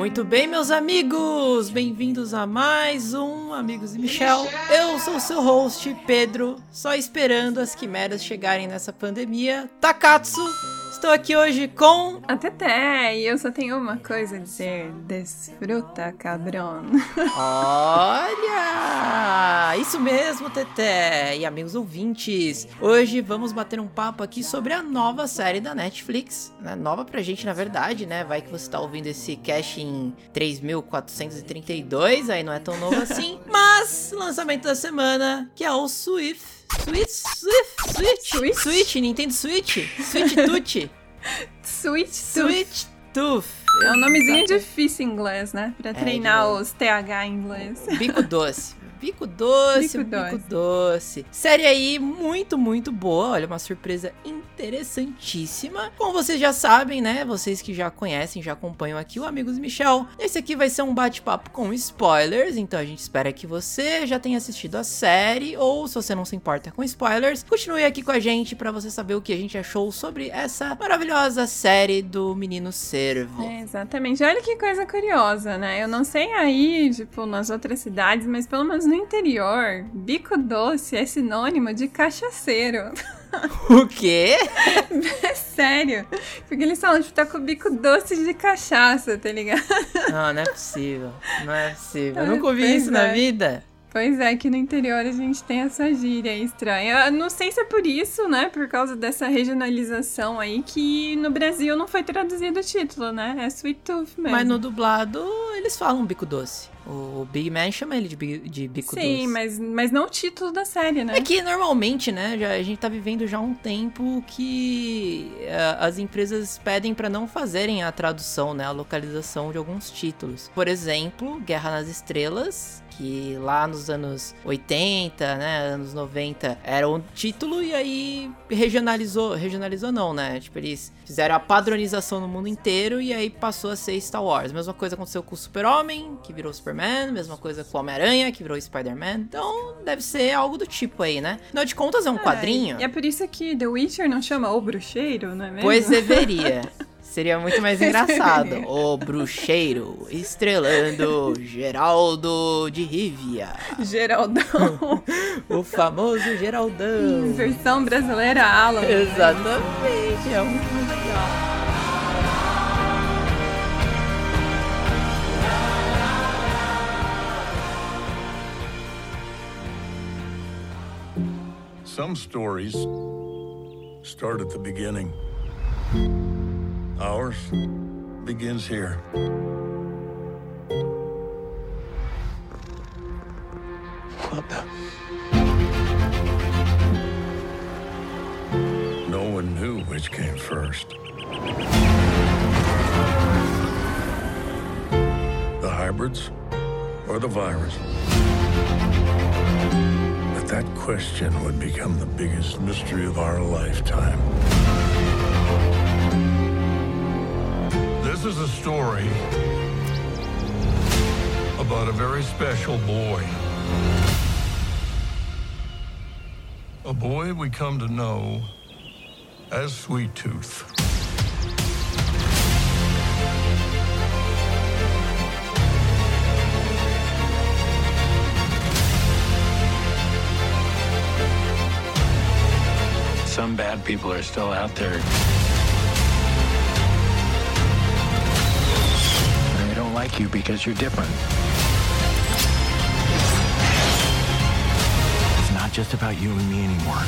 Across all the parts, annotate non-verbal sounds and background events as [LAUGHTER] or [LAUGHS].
Muito bem, meus amigos! Bem-vindos a mais um Amigos e Michel. Eu sou seu host, Pedro, só esperando as quimeras chegarem nessa pandemia. Takatsu! Estou aqui hoje com. A Teté, e eu só tenho uma coisa a dizer: desfruta, cabrão. [LAUGHS] Olha! Isso mesmo, Teté! E amigos ouvintes, hoje vamos bater um papo aqui sobre a nova série da Netflix. Né? Nova pra gente, na verdade, né? Vai que você tá ouvindo esse cast em 3432, aí não é tão novo assim. [LAUGHS] Mas, lançamento da semana, que é o Swift. Switch, Switch, Switch, Switch, Nintendo Switch, Switch Tutti. Switch, Switch Tooth. É um nomezinho difícil em inglês, né? Pra treinar é, os TH em inglês. Bico doce. Bico doce, bico, bico doce. doce. Série aí muito, muito boa. Olha, uma surpresa interessantíssima. Como vocês já sabem, né? Vocês que já conhecem, já acompanham aqui o Amigos Michel. Esse aqui vai ser um bate-papo com spoilers. Então a gente espera que você já tenha assistido a série. Ou se você não se importa com spoilers, continue aqui com a gente para você saber o que a gente achou sobre essa maravilhosa série do Menino Servo. É, exatamente. Olha que coisa curiosa, né? Eu não sei aí, tipo, nas outras cidades, mas pelo menos no interior, bico doce é sinônimo de cachaceiro. O quê? [LAUGHS] É sério. Porque eles falam, tipo, tá com o bico doce de cachaça, tá ligado? Não, não é possível. Não é possível. Eu nunca ouvi isso é. na vida. Pois é, que no interior a gente tem essa gíria estranha. Eu não sei se é por isso, né? Por causa dessa regionalização aí, que no Brasil não foi traduzido o título, né? É Sweet Tooth mesmo. Mas no dublado eles falam bico doce. O Big Man chama ele de, de bico Sim, doce. Sim, mas, mas não o título da série, né? É que normalmente, né, já, a gente tá vivendo já um tempo que uh, as empresas pedem para não fazerem a tradução, né, a localização de alguns títulos. Por exemplo, Guerra nas Estrelas que lá nos anos 80, né, anos 90, era um título e aí regionalizou, regionalizou não, né? Tipo, eles fizeram a padronização no mundo inteiro e aí passou a ser Star Wars. Mesma coisa aconteceu com o Super-Homem, que virou Superman, mesma coisa com o Homem-Aranha, que virou Spider-Man. Então, deve ser algo do tipo aí, né? Afinal de contas, é um é, quadrinho. E é por isso que The Witcher não chama O Bruxeiro, não é mesmo? Pois deveria. [LAUGHS] Seria muito mais engraçado. o bruxeiro estrelando Geraldo de Rivia. Geraldão. [LAUGHS] o famoso Geraldão. Versão brasileira Alan. Exatamente. É muito legal. Some stories start at the beginning. Ours begins here. What the? No one knew which came first. The hybrids or the virus? That question would become the biggest mystery of our lifetime. This is a story about a very special boy. A boy we come to know as Sweet Tooth. Some bad people are still out there. And they don't like you because you're different. It's not just about you and me anymore.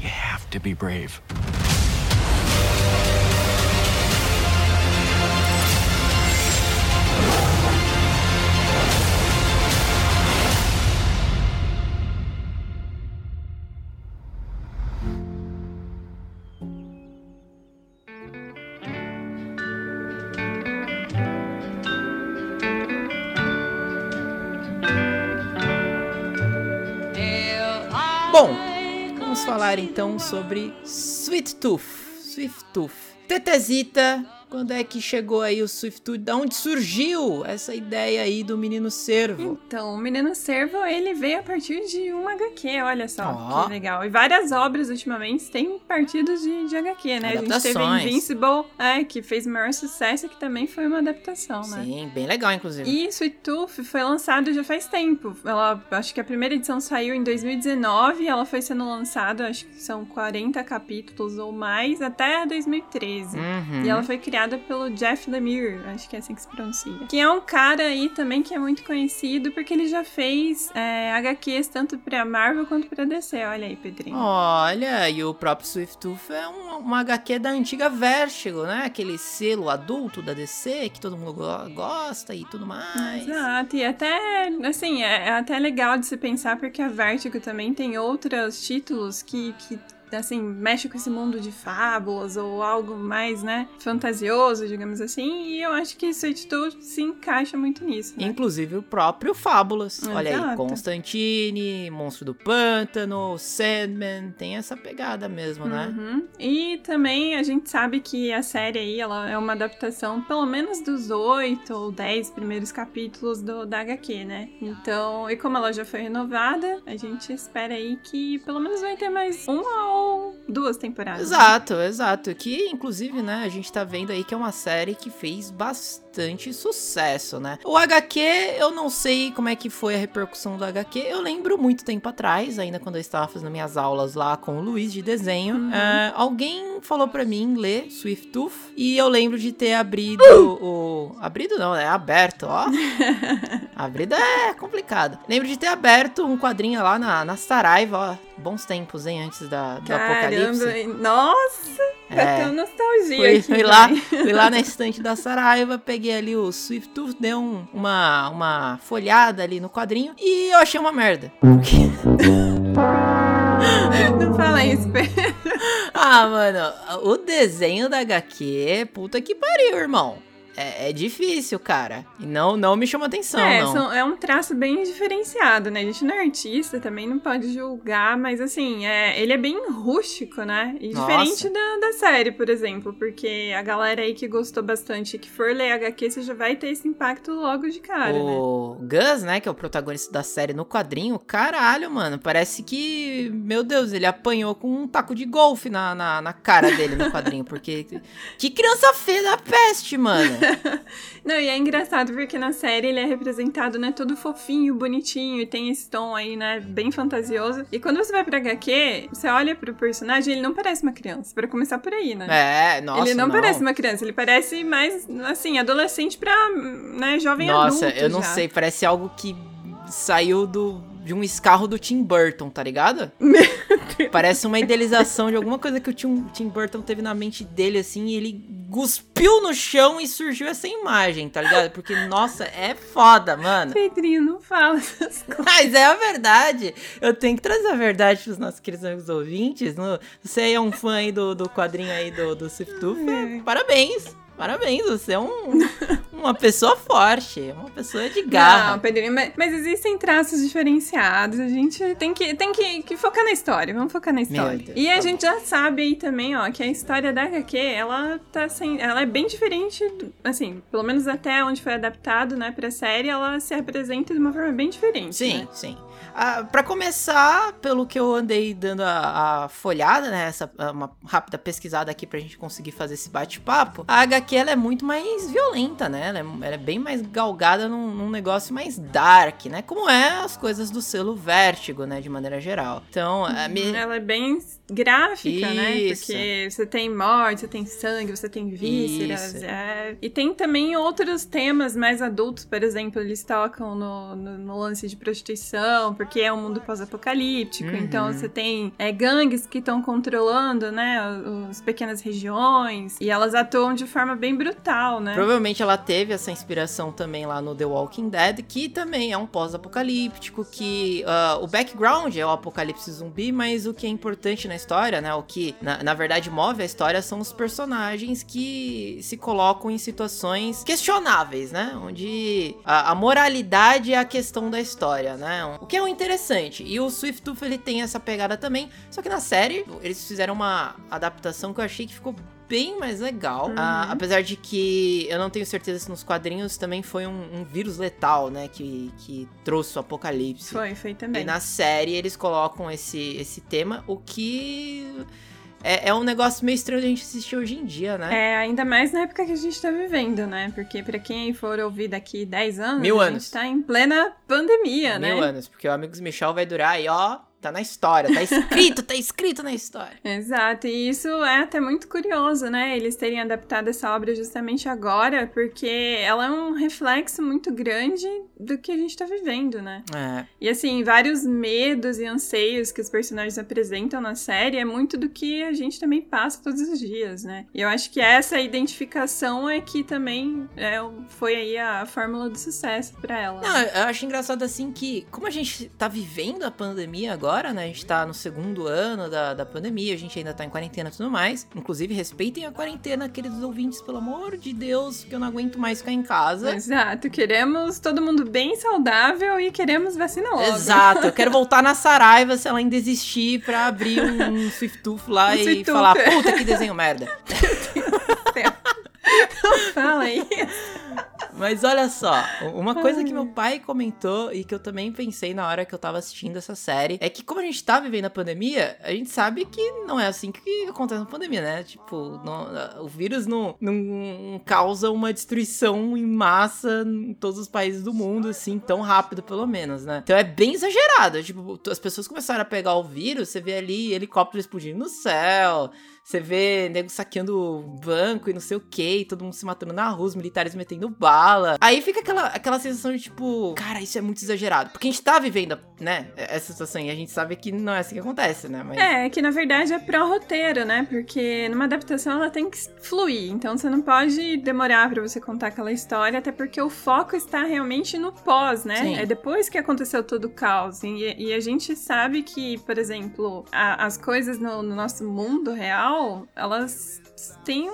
You have to be brave. Falar então sobre Sweet Tooth. Sweet Tooth. Tetezita, Quando é que chegou aí o Swift Da onde surgiu essa ideia aí do Menino Servo? Então, o Menino Servo, ele veio a partir de um HQ, olha só, oh. que legal. E várias obras, ultimamente, têm partido de, de HQ, né? A gente teve Invincible, é, que fez maior sucesso, que também foi uma adaptação, né? Sim, bem legal, inclusive. E Sweet Tooth foi lançado já faz tempo. Ela, acho que a primeira edição saiu em 2019, ela foi sendo lançada, acho que são 40 capítulos ou mais, até 2013. Uhum. E ela foi criada criada pelo Jeff Lemire, acho que é assim que se pronuncia. Que é um cara aí também que é muito conhecido porque ele já fez é, HQs tanto pra Marvel quanto pra DC. Olha aí, Pedrinho. Olha, e o próprio Swift Tooth é um, uma HQ da antiga Vertigo, né? Aquele selo adulto da DC que todo mundo gosta e tudo mais. Exato, e até, assim, é, é até legal de se pensar porque a Vertigo também tem outros títulos que, que assim, mexe com esse mundo de fábulas ou algo mais, né, fantasioso, digamos assim, e eu acho que Sweet Tooth se encaixa muito nisso. Né? Inclusive o próprio Fábulas. Exato. Olha aí, Constantine, Monstro do Pântano, Sandman, tem essa pegada mesmo, né? Uhum. E também a gente sabe que a série aí, ela é uma adaptação, pelo menos dos oito ou dez primeiros capítulos do, da HQ, né? Então, e como ela já foi renovada, a gente espera aí que pelo menos vai ter mais uma ou duas temporadas. Exato, né? exato. Que, inclusive, né, a gente tá vendo aí que é uma série que fez bastante sucesso, né? O HQ, eu não sei como é que foi a repercussão do HQ. Eu lembro muito tempo atrás, ainda quando eu estava fazendo minhas aulas lá com o Luiz de desenho, uhum. uh, alguém falou para mim ler Swift Tooth e eu lembro de ter abrido uh! o. Abrido não, né? Aberto, ó. [LAUGHS] abrido é complicado. Lembro de ter aberto um quadrinho lá na, na Saraiva, ó bons tempos, hein, antes da, do Caramba, apocalipse. Nossa, [LAUGHS] é, nostalgia fui, aqui. Fui lá, fui lá na estante da Saraiva, peguei ali o Swift Tooth, dei um, uma, uma folhada ali no quadrinho e eu achei uma merda. [LAUGHS] Não fala isso, Pedro. Ah, mano, o desenho da HQ, puta que pariu, irmão é, é, difícil, cara. E não, não me chama atenção, é, não. São, é um traço bem diferenciado, né? A gente não é artista, também não pode julgar, mas assim, é, ele é bem rústico, né? E Nossa. diferente da, da série, por exemplo, porque a galera aí que gostou bastante, que for ler HQ, você já vai ter esse impacto logo de cara, o né? Gus, né, que é o protagonista da série no quadrinho, caralho, mano, parece que, meu Deus, ele apanhou com um taco de golfe na, na, na cara dele no quadrinho, porque que criança feia da peste, mano. [LAUGHS] Não, e é engraçado porque na série ele é representado, né, todo fofinho, bonitinho e tem esse tom aí, né, bem fantasioso. E quando você vai pra HQ, você olha pro personagem, ele não parece uma criança, para começar por aí, né? É, nossa, Ele não, não, parece uma criança, ele parece mais, assim, adolescente pra, né, jovem nossa, adulto Nossa, eu não já. sei, parece algo que saiu do de um escarro do Tim Burton, tá ligado? [LAUGHS] [LAUGHS] Parece uma idealização de alguma coisa que o Tim, Tim Burton teve na mente dele, assim, e ele cuspiu no chão e surgiu essa imagem, tá ligado? Porque, nossa, é foda, mano. Pedrinho, não fala essas [LAUGHS] coisas. Mas é a verdade. Eu tenho que trazer a verdade pros nossos queridos amigos ouvintes. Você é um fã aí do, do quadrinho aí do, do Tooth, é. parabéns. Parabéns, você é um, [LAUGHS] uma pessoa forte, uma pessoa de garra. Não, Pedrinho, mas, mas, existem traços diferenciados. A gente tem que, tem que, que focar na história. Vamos focar na história. Deus, e a tá gente bom. já sabe aí também, ó, que a história da HQ, ela tá sem. Ela é bem diferente, assim, pelo menos até onde foi adaptado, né, pra série, ela se apresenta de uma forma bem diferente. Sim, né? sim. Ah, para começar, pelo que eu andei dando a, a folhada, né, essa uma rápida pesquisada aqui pra gente conseguir fazer esse bate-papo, a HQ ela é muito mais violenta, né? Ela é, ela é bem mais galgada num, num, negócio mais dark, né? Como é as coisas do selo Vértigo, né, de maneira geral. Então, a me... ela é bem gráfica, Isso. né? Porque você tem morte, você tem sangue, você tem vísceras. É... E tem também outros temas mais adultos, por exemplo, eles tocam no, no, no lance de prostituição, porque é um mundo pós-apocalíptico. Uhum. Então você tem é, gangues que estão controlando, né, as pequenas regiões. E elas atuam de forma bem brutal, né? Provavelmente ela teve essa inspiração também lá no The Walking Dead, que também é um pós-apocalíptico, que uh, o background é o apocalipse zumbi, mas o que é importante na história, né, o que na, na verdade move a história são os personagens que se colocam em situações questionáveis, né? Onde a, a moralidade é a questão da história, né? O que é um interessante. E o Swift Tooth ele tem essa pegada também, só que na série eles fizeram uma adaptação que eu achei que ficou bem mais legal. Uhum. Uh, apesar de que eu não tenho certeza se nos quadrinhos também foi um, um, vírus letal, né? Que, que trouxe o apocalipse. Foi, foi também. E na série eles colocam esse, esse tema, o que é, é um negócio meio estranho de a gente assistir hoje em dia, né? É, ainda mais na época que a gente tá vivendo, né? Porque para quem for ouvir daqui 10 anos, Mil a anos. gente tá em plena pandemia, Mil né? Mil anos, porque o Amigos Michel vai durar aí, ó, Tá na história, tá escrito, tá escrito na história. [LAUGHS] Exato, e isso é até muito curioso, né? Eles terem adaptado essa obra justamente agora, porque ela é um reflexo muito grande do que a gente tá vivendo, né? É. E assim, vários medos e anseios que os personagens apresentam na série é muito do que a gente também passa todos os dias, né? E eu acho que essa identificação é que também é, foi aí a fórmula do sucesso para ela. Não, eu acho engraçado assim que, como a gente tá vivendo a pandemia agora, agora, né? A gente tá no segundo ano da, da pandemia, a gente ainda tá em quarentena e tudo mais. Inclusive, respeitem a quarentena, queridos ouvintes, pelo amor de Deus, que eu não aguento mais ficar em casa. Exato, queremos todo mundo bem saudável e queremos vacina logo. Exato, eu quero [LAUGHS] voltar na Saraiva se ela ainda existir pra abrir um, [LAUGHS] um Swiftooth lá um e falar, puta que desenho merda. [LAUGHS] Não fala isso. Mas olha só, uma coisa que meu pai comentou e que eu também pensei na hora que eu tava assistindo essa série é que como a gente tá vivendo a pandemia, a gente sabe que não é assim que acontece na pandemia, né? Tipo, não, o vírus não, não causa uma destruição em massa em todos os países do mundo, assim, tão rápido pelo menos, né? Então é bem exagerado. Tipo, as pessoas começaram a pegar o vírus, você vê ali helicópteros explodindo no céu, você vê nego saqueando banco e não sei o que, todo mundo se matando na rua, os militares metendo bala. Aí fica aquela, aquela sensação de tipo, cara, isso é muito exagerado. Porque a gente tá vivendo, né, essa situação e a gente sabe que não é assim que acontece, né? Mas... É, que na verdade é pró-roteiro, né? Porque numa adaptação ela tem que fluir. Então você não pode demorar para você contar aquela história, até porque o foco está realmente no pós, né? Sim. É depois que aconteceu todo o caos. E, e a gente sabe que, por exemplo, a, as coisas no, no nosso mundo real geral, elas têm,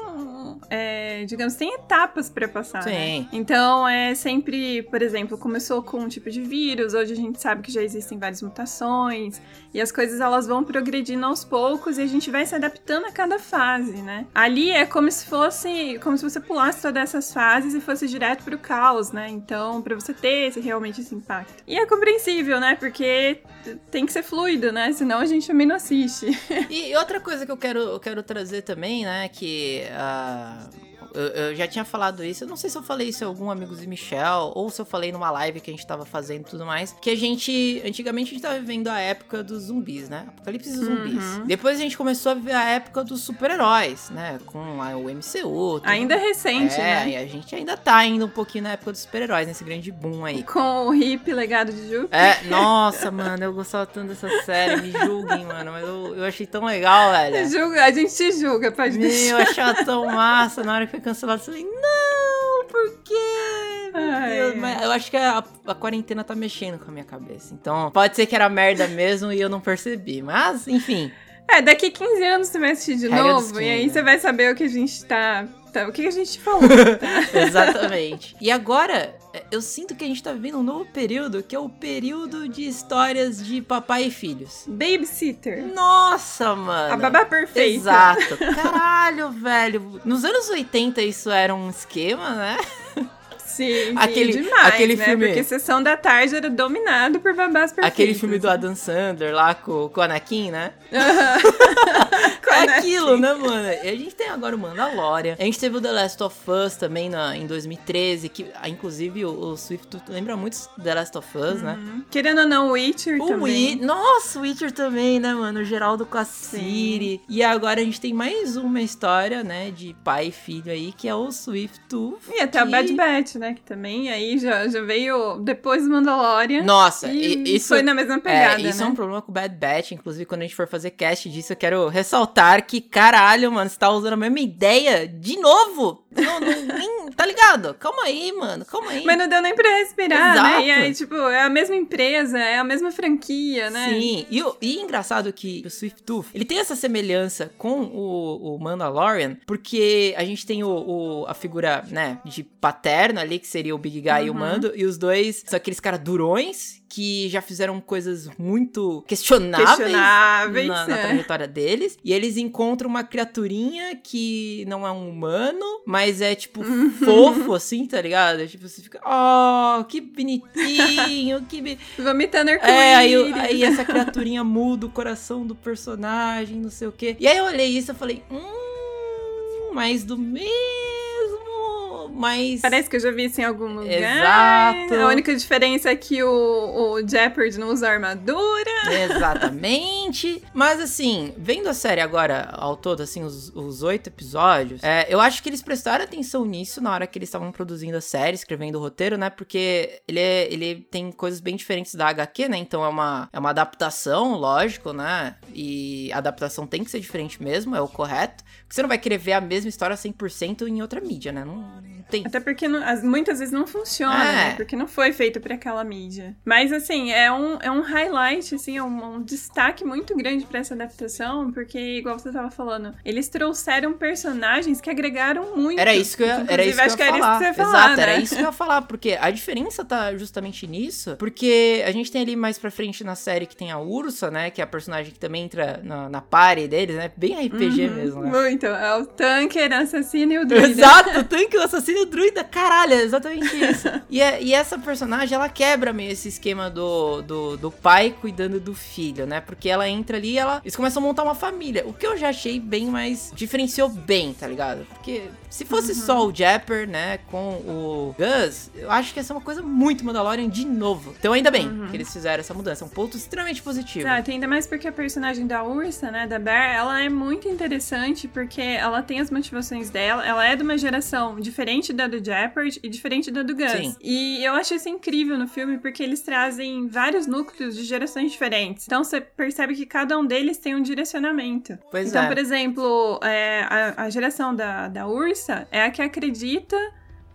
é, digamos, tem etapas para passar. Né? Sim. Né? Então, é sempre, por exemplo, começou com um tipo de vírus, hoje a gente sabe que já existem várias mutações, e as coisas elas vão progredindo aos poucos e a gente vai se adaptando a cada fase, né? Ali é como se fosse, como se você pulasse todas essas fases e fosse direto pro caos, né? Então, para você ter esse, realmente esse impacto. E é compreensível, né? Porque tem que ser fluido, né? Senão a gente também não assiste. [LAUGHS] e outra coisa que eu quero, eu quero trazer também, né? Que uh, eu, eu, já tinha falado isso, eu não sei se eu falei isso em algum Amigos de Michel, ou se eu falei numa live que a gente tava fazendo e tudo mais, que a gente, antigamente a gente tava vivendo a época dos zumbis, né? Apocalipse dos zumbis. Uhum. Depois a gente começou a viver a época dos super-heróis, né? Com a, o MCU. Tudo. Ainda é recente, é, né? e a gente ainda tá ainda um pouquinho na época dos super-heróis, nesse grande boom aí. Com o hip legado de Júpiter. É, [LAUGHS] nossa, mano, eu gostava tanto dessa série, me julguem, mano, mas eu, eu achei tão legal, velho. Julga, a gente te julga, pode Meu, deixar. eu achava tão massa, na hora que foi cancelado, eu falei, não, por quê? Deus, mas eu acho que a, a, quarentena tá mexendo com a minha cabeça. Então, pode ser que era merda mesmo e eu não percebi. Mas, enfim. É, daqui 15 anos você vai assistir de Regra novo e aí né? você vai saber o que a gente tá. tá o que a gente falou. [LAUGHS] Tá? Exatamente. E agora, eu sinto que a gente tá vivendo um novo período, que é o período de histórias de papai e filhos. Babysitter. Nossa, mano. A babá perfeita. Exato. [LAUGHS] Caralho, velho. Nos anos 80 isso era um esquema, né? Sim, aquele, sim, demais, aquele né? filme... Porque Sessão da Tarde era dominado por babás perfeitas. Aquele filme do Adam Sandler lá com, com o Anakin, né? [LAUGHS] com é aquilo, né, mano? E a gente tem agora o Mandalorian. A gente teve o The Last of Us também na, em 2013, que ah, inclusive o, o Swift lembra muito The Last of Us, né? uhum. né? Querendo ou não, o Witcher o também. Wi Nossa, o Witcher também, né, mano? O Geraldo com a Siri. E agora a gente tem mais uma história, né, de pai e filho aí, que é o Swift. E até que... o Bad Batch, né? Né? Que também aí já, já veio depois do Mandalorian. Nossa, e isso foi na mesma pegada. É, isso né? é um problema com o Bad Batch. Inclusive, quando a gente for fazer cast disso, eu quero ressaltar que, caralho, mano, você tá usando a mesma ideia de novo. Não, não, nem, tá ligado? calma aí, mano, calma aí. Mas não deu nem pra respirar, Exato. né? E aí, tipo, é a mesma empresa, é a mesma franquia, né? Sim, e, e engraçado que o Swift Tooth, ele tem essa semelhança com o, o Mandalorian, porque a gente tem o, o, a figura, né, de paterno ali, que seria o Big Guy uhum. e o uhum. Mando, e os dois são aqueles caras durões, que já fizeram coisas muito questionáveis, questionáveis na, é. na, trajetória deles. E eles encontram uma criaturinha que não é um humano, mas é tipo [LAUGHS] fofo, assim, tá ligado? Tipo, você fica, oh, que bonitinho, que. [LAUGHS] Vomitando arco É, aí, aí essa criaturinha muda o coração do personagem, não sei o quê. E aí eu olhei isso e falei, hum, mais do mesmo mas. Parece que eu já vi isso em algum lugar. Exato. A única diferença é que o, o Jeopardy não usa armadura. Exatamente. mas assim, vendo a série agora ao todo, assim, os oito episódios, é, eu acho que eles prestaram atenção nisso na hora que eles estavam produzindo a série, escrevendo o roteiro, né? Porque ele, é, ele tem coisas bem diferentes da HQ, né? Então é uma, é uma adaptação, lógico, né? E a adaptação tem que ser diferente mesmo, é o correto. Porque você não vai querer ver a mesma história 100% em outra mídia, né? Não, tem. Até porque não, as, muitas vezes não funciona, é. né? Porque não foi feito para aquela mídia. Mas, assim, é um, é um highlight, assim, um, um destaque muito grande para essa adaptação, porque, igual você tava falando, eles trouxeram personagens que agregaram muito. Era isso que eu, era isso que eu ia falar. Isso que você ia falar, Exato, né? era isso que eu ia falar, porque a diferença tá justamente nisso, porque a gente tem ali mais pra frente na série que tem a Ursa, né? Que é a personagem que também entra na, na party deles, né? Bem RPG uhum, mesmo, né? Muito. É o tanker, assassino e o druida. Exato, o tanker, o assassino o druida, caralho, é exatamente isso. [LAUGHS] e, é, e essa personagem, ela quebra meio esse esquema do, do, do, pai cuidando do filho, né? Porque ela entra ali e ela, eles começam a montar uma família. O que eu já achei bem mais. diferenciou bem, tá ligado? Porque se fosse uhum. só o Japper, né, com o Gus, eu acho que ia ser uma coisa muito Mandalorian de novo. Então ainda bem uhum. que eles fizeram essa mudança. É um ponto extremamente positivo. Exato, ainda mais porque a personagem da Ursa, né, da Bear, ela é muito interessante porque ela tem as motivações dela, ela é de uma geração diferente diferente da do Jeopardy e diferente da do Gus. Sim. E eu acho isso incrível no filme porque eles trazem vários núcleos de gerações diferentes. Então você percebe que cada um deles tem um direcionamento. Pois então, é. por exemplo, é, a, a geração da, da Ursa é a que acredita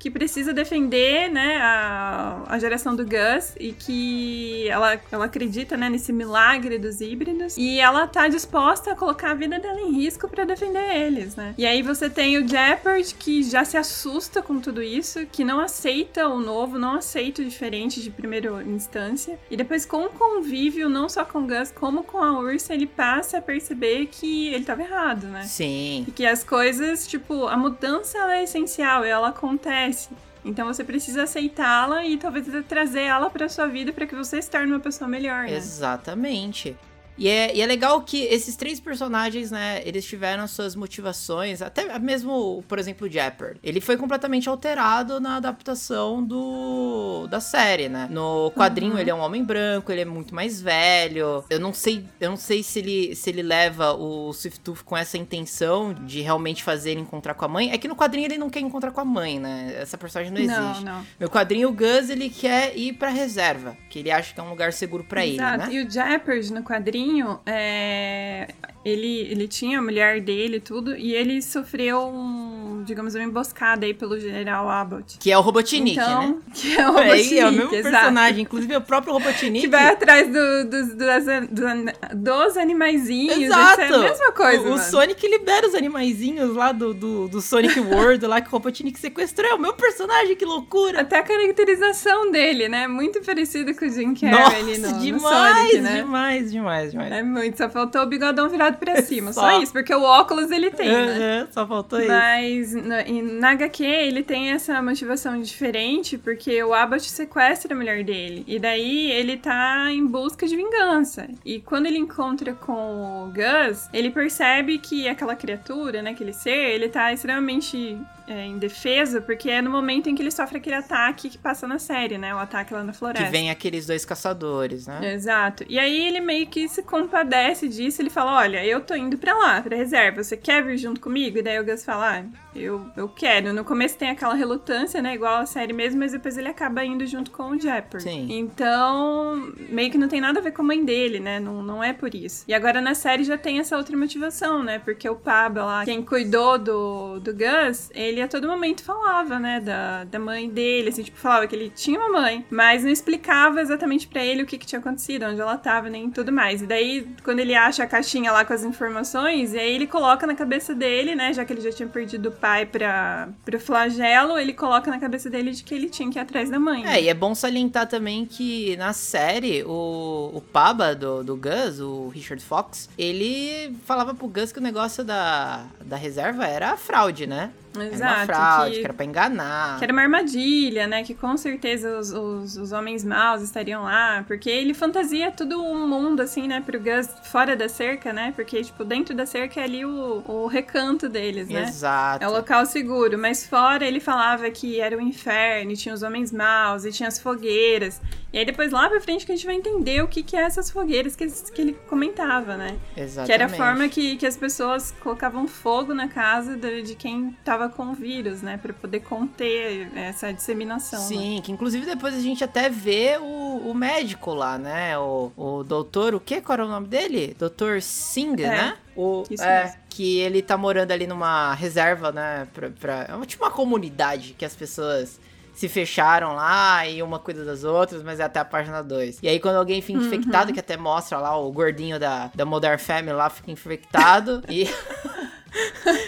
que precisa defender, né, a, a geração do Gus e que ela, ela acredita, né, nesse milagre dos híbridos e ela tá disposta a colocar a vida dela em risco para defender eles, né? E aí você tem o Jeopard que já se assusta com tudo isso, que não aceita o novo, não aceita o diferente de primeira instância e depois com o convívio, não só com o Gus, como com a Ursa, ele passa a perceber que ele tava errado, né? Sim. E que as coisas, tipo, a mudança ela é essencial, ela acontece acontece. Então você precisa aceitá-la e talvez trazer ela para sua vida para que você se torne uma pessoa melhor, né? Exatamente. E é, e é legal que esses três personagens, né, eles tiveram suas motivações, até mesmo, por exemplo, o Japper. Ele foi completamente alterado na adaptação do da série, né? No quadrinho uhum. ele é um homem branco, ele é muito mais velho. Eu não sei, eu não sei se ele se ele leva o Swiftooth com essa intenção de realmente fazer ele encontrar com a mãe. É que no quadrinho ele não quer encontrar com a mãe, né? Essa personagem não existe. Não, não. No quadrinho o Gus ele quer ir para reserva, que ele acha que é um lugar seguro para ele, né? E o Japper no quadrinho é, ele, ele tinha a mulher dele e tudo, e ele sofreu um, digamos, uma emboscada aí pelo General Abbott. Que é o Robotnik, então, né? [LAUGHS] Que é o Robotnik, é, é o mesmo exato. personagem, inclusive é o próprio Robotnik. Que vai atrás do, do, do, dos animaizinhos, exato. é a mesma coisa, O, o Sonic libera os animaizinhos lá do, do, do Sonic World, lá que o Robotnik sequestrou, é o meu personagem, que loucura! Até a caracterização dele, né? Muito parecido com o Jim Carrey ali no, demais, no Sonic, né? demais, demais, demais. É muito, só faltou o bigodão virado pra [LAUGHS] cima. só. só. isso, porque o óculos ele tem, né? Só faltou Mas, isso. Mas na HQ ele tem essa motivação diferente, porque o Abbott sequestra a mulher dele. E daí ele tá em busca de vingança. E quando ele encontra com o Gus, ele percebe que aquela criatura, né, aquele ser, ele tá extremamente é, em defesa, porque é no momento em que ele sofre aquele ataque que passa na série, né? O ataque lá na floresta. Que vem aqueles dois caçadores, né? Exato. E aí ele meio que se compadece disso, ele fala: Olha, eu tô indo pra lá, pra reserva, você quer vir junto comigo? E daí o Gus fala: ah, eu, eu quero. No começo tem aquela relutância, né? Igual a série mesmo, mas depois ele acaba indo junto com o Japper. Sim. Então, meio que não tem nada a ver com a mãe dele, né? Não, não é por isso. E agora na série já tem essa outra motivação, né? Porque o Pablo lá, quem cuidou do, do Gus, ele a todo momento falava, né, da, da mãe dele, assim, tipo, falava que ele tinha uma mãe, mas não explicava exatamente para ele o que, que tinha acontecido, onde ela tava, nem tudo mais. E daí, quando ele acha a caixinha lá com as informações, e aí ele coloca na cabeça dele, né, já que ele já tinha perdido o pai pra, pro flagelo, ele coloca na cabeça dele de que ele tinha que ir atrás da mãe. É, e é bom salientar também que na série, o, o Paba do, do Gus, o Richard Fox, ele falava pro Gus que o negócio da, da reserva era fraude, né? Exato. Era uma fraude, que, que, era pra enganar. Que era uma armadilha, né? Que com certeza os, os, os, homens maus estariam lá. Porque ele fantasia todo um mundo, assim, né? Pro Gus fora da cerca, né? Porque, tipo, dentro da cerca é ali o, o recanto deles, né? Exato. É o local seguro. Mas fora ele falava que era o inferno, e tinha os homens maus, e tinha as fogueiras. E aí depois lá pra frente que a gente vai entender o que, que é essas fogueiras que, que ele comentava, né? Exatamente. Que era a forma que, que as pessoas colocavam fogo na casa de, de quem tava com o vírus, né? Pra poder conter essa disseminação. Né? Sim, né? que inclusive depois a gente até vê o, o médico lá, né? O, o doutor, o que? Qual era o nome dele? Doutor Singh, é. né? O, Isso é, mesmo. que ele tá morando ali numa reserva, né? Pra, pra, é tipo uma comunidade que as pessoas se fecharam lá e uma cuida das outras, mas é até a página 2. E aí quando alguém fica uhum. infectado, que até mostra lá o gordinho da, da Modern Family lá fica infectado [LAUGHS] e... [LAUGHS]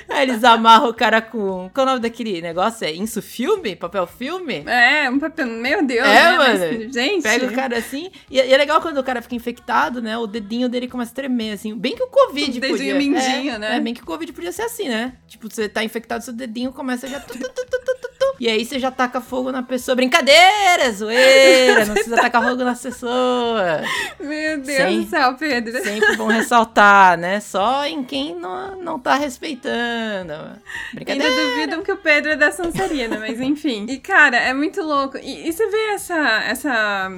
Aí eles amarram o cara com. Qual é o nome daquele negócio? É Insu Filme? Papel filme? É, um papel. Meu Deus, é, né? mano. Mas, gente. Pega o cara assim. E, e, é legal quando o cara fica infectado, né? O dedinho dele começa a tremer, assim. Bem que o Covid o dedinho podia. mindinho, é, né? É, bem que o Covid podia ser assim, né? Tipo, você tá infectado, seu dedinho começa já. Tu, tu, tu, e aí você já taca fogo na pessoa. Brincadeira, zoeira. Não precisa tacar fogo nas pessoas. Meu Deus Sem, do céu, Pedro. Sempre bom ressaltar, né? Só em quem não, não tá respeitando. Brincadeira. Ainda duvidam que o Pedro é da Sansarina, mas enfim. E, cara, é muito louco. E, e você vê essa, essa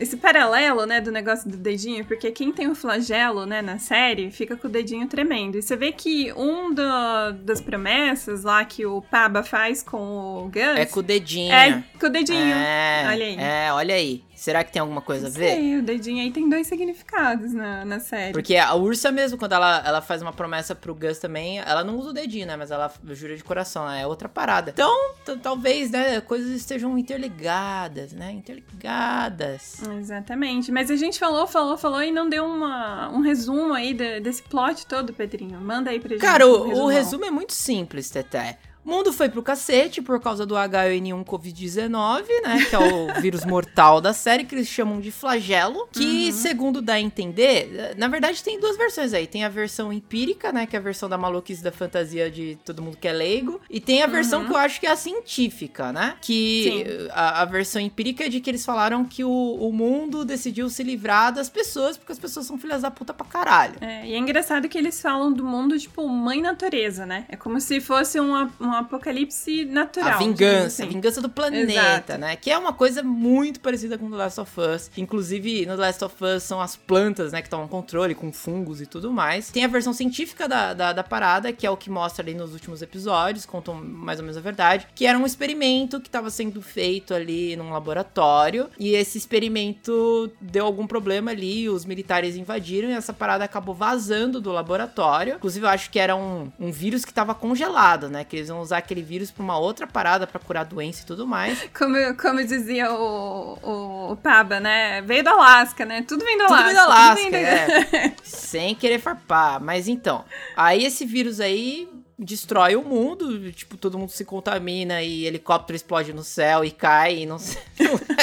esse paralelo, né, do negócio do dedinho, porque quem tem o flagelo, né, na série, fica com o dedinho tremendo. E você vê que um do, das promessas lá que o Paba faz com o Gus... É com o dedinho. É com o dedinho. É, olha aí. É, olha aí. Será que tem alguma coisa a ver? Sei, o dedinho aí tem dois significados na, na série. Porque a Ursa mesmo, quando ela, ela faz uma promessa pro Gus também, ela não usa o dedinho, né? Mas ela jura de coração, né? é outra parada. Então, talvez, né, coisas estejam interligadas, né? Interligadas. Exatamente. Mas a gente falou, falou, falou e não deu uma, um resumo aí de, desse plot todo, Pedrinho. Manda aí pra gente. Cara, o, o resumo é muito simples, Teté. O mundo foi pro cacete por causa do H1N1 Covid-19, né? Que é o [LAUGHS] vírus mortal da série, que eles chamam de flagelo. Que, uhum. segundo dá a entender, na verdade tem duas versões aí. Tem a versão empírica, né? Que é a versão da maluquice da fantasia de todo mundo que é leigo. E tem a versão uhum. que eu acho que é a científica, né? Que a, a, versão empírica é de que eles falaram que o, o mundo decidiu se livrar das pessoas, porque as pessoas são filhas da puta pra caralho. É, e é engraçado que eles falam do mundo, tipo, mãe natureza, né? É como se fosse uma, uma um apocalipse natural. A vingança, assim. a vingança do planeta, Exato. né? Que é uma coisa muito parecida com The Last of Us. Inclusive, no The Last of Us são as plantas, né, que tomam controle com fungos e tudo mais. Tem a versão científica da, da, da parada, que é o que mostra ali nos últimos episódios, contam mais ou menos a verdade, que era um experimento que estava sendo feito ali num laboratório, e esse experimento deu algum problema ali, os militares invadiram e essa parada acabou vazando do laboratório. Inclusive, eu acho que era um, um vírus que estava congelado, né, que eles iam usar aquele vírus pra uma outra parada para curar doença e tudo mais. [LAUGHS] Como, como dizia o, o, o, Paba, né? Veio do Alasca, né? Tudo vem do Alasca. Tudo vem do Alasca, vem do... é. Sem querer farpar. Mas então, aí esse vírus aí destrói o mundo, tipo, todo mundo se contamina e helicóptero explode no céu e cai e não sei. [LAUGHS]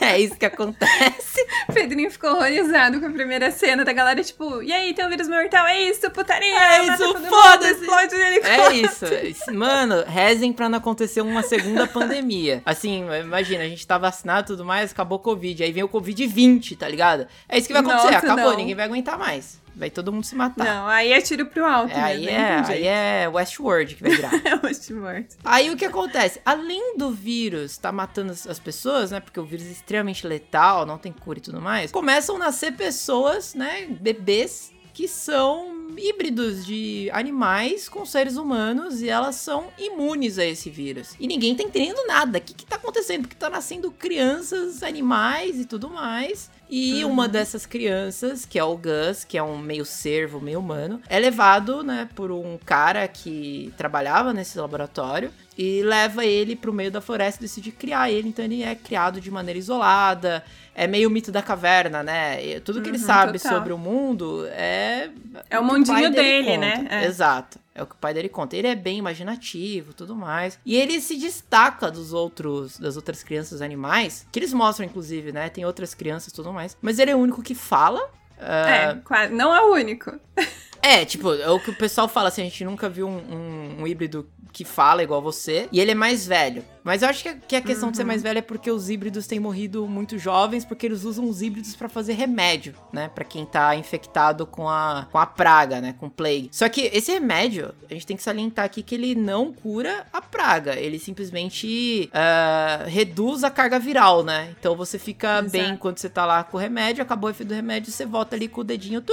é, é isso que acontece. [LAUGHS] Pedrinho ficou horrorizado com a primeira cena da galera, tipo, e aí, tem um vírus mortal? É isso, putaria! É isso, foda-se! Explode o helicóptero! É isso. Mano, rezem pra não acontecer uma segunda pandemia. Assim, imagina, a gente tá vacinado e tudo mais, acabou o Covid, aí vem o Covid 20, tá ligado? É isso que vai acontecer, Nossa, acabou, não. ninguém vai aguentar mais. Vai todo mundo se matar. Não, aí é tiro pro alto, é, aí é, aí é Westworld que vai virar. [LAUGHS] é Westworld. Aí o que acontece? Além do vírus estar tá matando as pessoas, né? Porque o vírus é extremamente letal, não tem cura e tudo mais. Começam a nascer pessoas, né? Bebês que são híbridos de animais com seres humanos e elas são imunes a esse vírus. E ninguém tá entendendo nada. O que, que tá acontecendo? Porque tá nascendo crianças, animais e tudo mais E uhum. uma dessas crianças, que é o Gus, que é um meio servo, meio humano, é levado, né, por um cara que trabalhava nesse laboratório e leva ele pro meio da floresta e decide criar ele. Então ele é criado de maneira isolada. É meio mito da caverna, né? Tudo que uhum, ele sabe total. sobre o mundo é. É o, o mundinho dele, dele né? É. Exato. É o que o pai dele conta. Ele é bem imaginativo, tudo mais. E ele se destaca dos outros, das outras crianças animais, que eles mostram inclusive, né? Tem outras crianças, tudo mais. Mas ele é o único que fala. Uh... É, não é o único. [LAUGHS] É, tipo, é o que o pessoal fala assim, a gente nunca viu um, um, um híbrido que fala igual você, e ele é mais velho. Mas eu acho que a, que a questão uhum. de ser mais uhum. velho é porque os híbridos têm morrido muito jovens, porque eles usam os híbridos para fazer remédio, né? Para quem tá infectado com a, com a praga, né? Com plague. Só que esse remédio, a gente tem que salientar aqui que ele não cura a praga. Ele simplesmente uh, reduz a carga viral, né? Então você fica Exato. bem quando você tá lá com o remédio, acabou o efeito do remédio, você volta ali com o dedinho.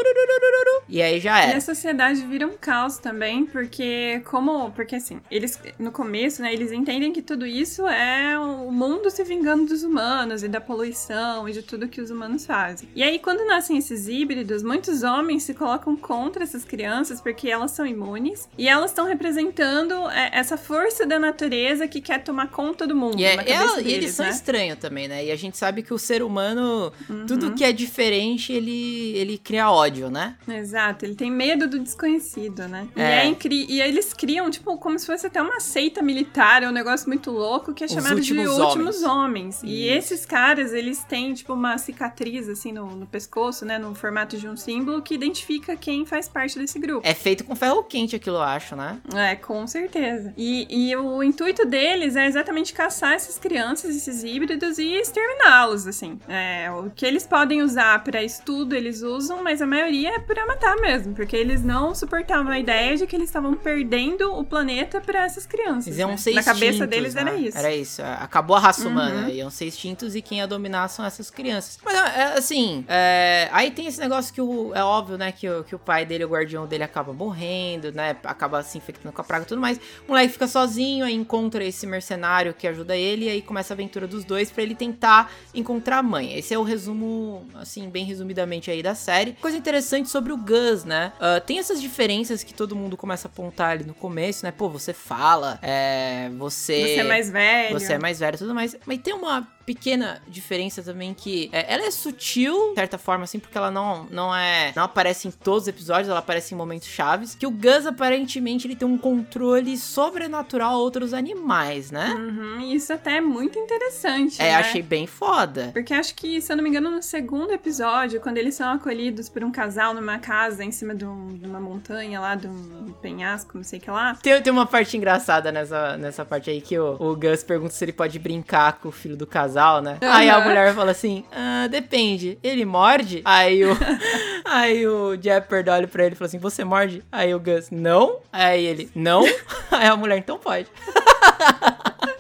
E aí já é. E a sociedade vira um caos também, porque como. Porque assim, eles no começo, né? Eles entendem que tudo isso isso é o mundo se vingando dos humanos e da poluição e de tudo que os humanos fazem. E aí, quando nascem esses híbridos, muitos homens se colocam contra essas crianças porque elas são imunes e elas estão representando é, essa força da natureza que quer tomar conta do mundo. E, é, deles, e eles são né? estranhos também, né? E a gente sabe que o ser humano, uhum. tudo que é diferente, ele, ele cria ódio, né? Exato, ele tem medo do desconhecido, né? É. E, é e eles criam, tipo, como se fosse até uma seita militar, é um negócio muito louco louco que é chamado de Últimos Homens. E esses caras, eles têm, tipo, uma cicatriz, assim, no, no, pescoço, né? No formato de um símbolo que identifica quem faz parte desse grupo. É feito com ferro quente aquilo, eu acho, né? É, com certeza. E, e o intuito deles é exatamente caçar essas crianças, esses híbridos e exterminá-los, assim. É, o que eles podem usar para estudo, eles usam, mas a maioria é pra matar mesmo, porque eles não suportavam a ideia de que eles estavam perdendo o planeta para essas crianças. Eles iam né? Na cabeça deles né? era isso isso. Era isso. Acabou a raça uhum. humana. Iam ser extintos e quem ia dominar são essas crianças. Mas, é, assim, é, aí tem esse negócio que o, é óbvio, né? Que o, que o pai dele, o guardião dele, acaba morrendo, né? Acaba se infectando com a praga e tudo mais. O moleque fica sozinho, aí encontra esse mercenário que ajuda ele, e aí começa a aventura dos dois para ele tentar encontrar a mãe. Esse é o resumo, assim, bem resumidamente aí da série. Coisa interessante sobre o Gus, né? Uh, tem essas diferenças que todo mundo começa a apontar ali no começo, né? Pô, você fala, é, você... Você é mais velho. Você é mais velho e tudo mais. Mas tem uma pequena diferença também que é, ela é sutil, de certa forma, assim, porque ela não, não é. não aparece em todos os episódios, ela aparece em momentos chaves. Que o Gus, aparentemente, ele tem um controle sobrenatural a outros animais, né? Uhum, isso até é muito interessante. É, né? achei bem foda. Porque acho que, se eu não me engano, no segundo episódio, quando eles são acolhidos por um casal numa casa em cima de, um, de uma montanha lá, de um penhasco, não sei o que lá. Tem, tem uma parte engraçada nessa, nessa parte aí que o, o Gus pergunta se ele pode brincar com o filho do casal casal, né? Uhum. Aí a mulher fala assim: ah, depende, ele morde? Aí o, [LAUGHS] aí o Jeopardy olha pra ele e fala assim: você morde? Aí o Gus, não? Aí ele, não? [LAUGHS] Aí a mulher, então pode. [LAUGHS]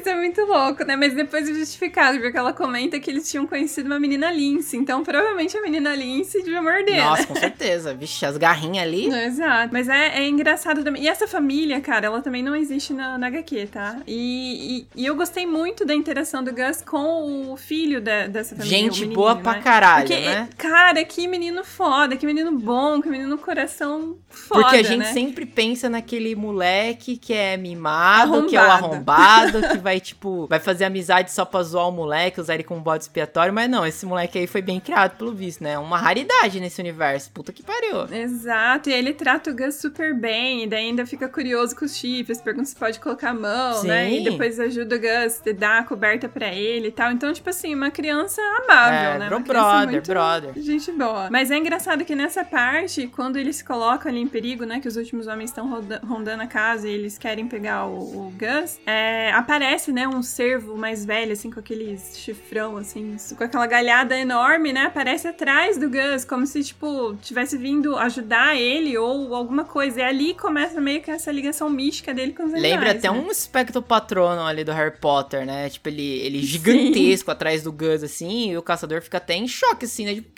Isso é muito louco, né? Mas depois é justificado, porque ela comenta que eles tinham conhecido uma menina Lince. Então, provavelmente a menina Lince devia morder. Nossa, né? com certeza. Vixe, as garrinhas ali. [LAUGHS] Exato. Mas é, é, engraçado também. E essa família, cara, ela também não existe na, na HQ, tá? E, e, e, eu gostei muito da interação do Gus com o filho da, dessa família. Gente boa né? pra caralho, porque, né? Cara, que menino foda, que menino bom, que menino coração foda. Porque a gente né? sempre pensa naquele moleque que é mimado, arrombado. que é o arrombado, que vai, tipo, vai fazer amizade só pra zoar o moleque, usar ele como bode expiatório, mas não, esse moleque aí foi bem criado, pelo visto, né? Uma raridade nesse universo. Puta que pariu. Exato, e ele trata o Gus super bem, e daí ainda fica curioso com os chifres, pergunta se pode colocar a mão, Sim. né? E depois ajuda o Gus, dá a coberta pra ele e tal. Então, tipo assim, uma criança amável, é, né? Bro brother, brother. Gente boa. Mas é engraçado que nessa parte, quando eles se colocam ali em perigo, né? Que os últimos homens estão rondando a casa e eles querem pegar o, o Gus, é, aparece, né? Um cervo mais velho, assim, com aquele chifrão, assim, com aquela galhada enorme, né? Aparece atrás do Gus, como se, tipo, tivesse vindo ajudar ele ou alguma coisa. E ali começa meio que essa ligação mística dele com os animais. Lembra até né? um espectro patrono ali do Harry Potter, né? Tipo, ele, ele gigantesco Sim. atrás do Gus, assim, e o caçador fica até em choque, assim, né? Tipo,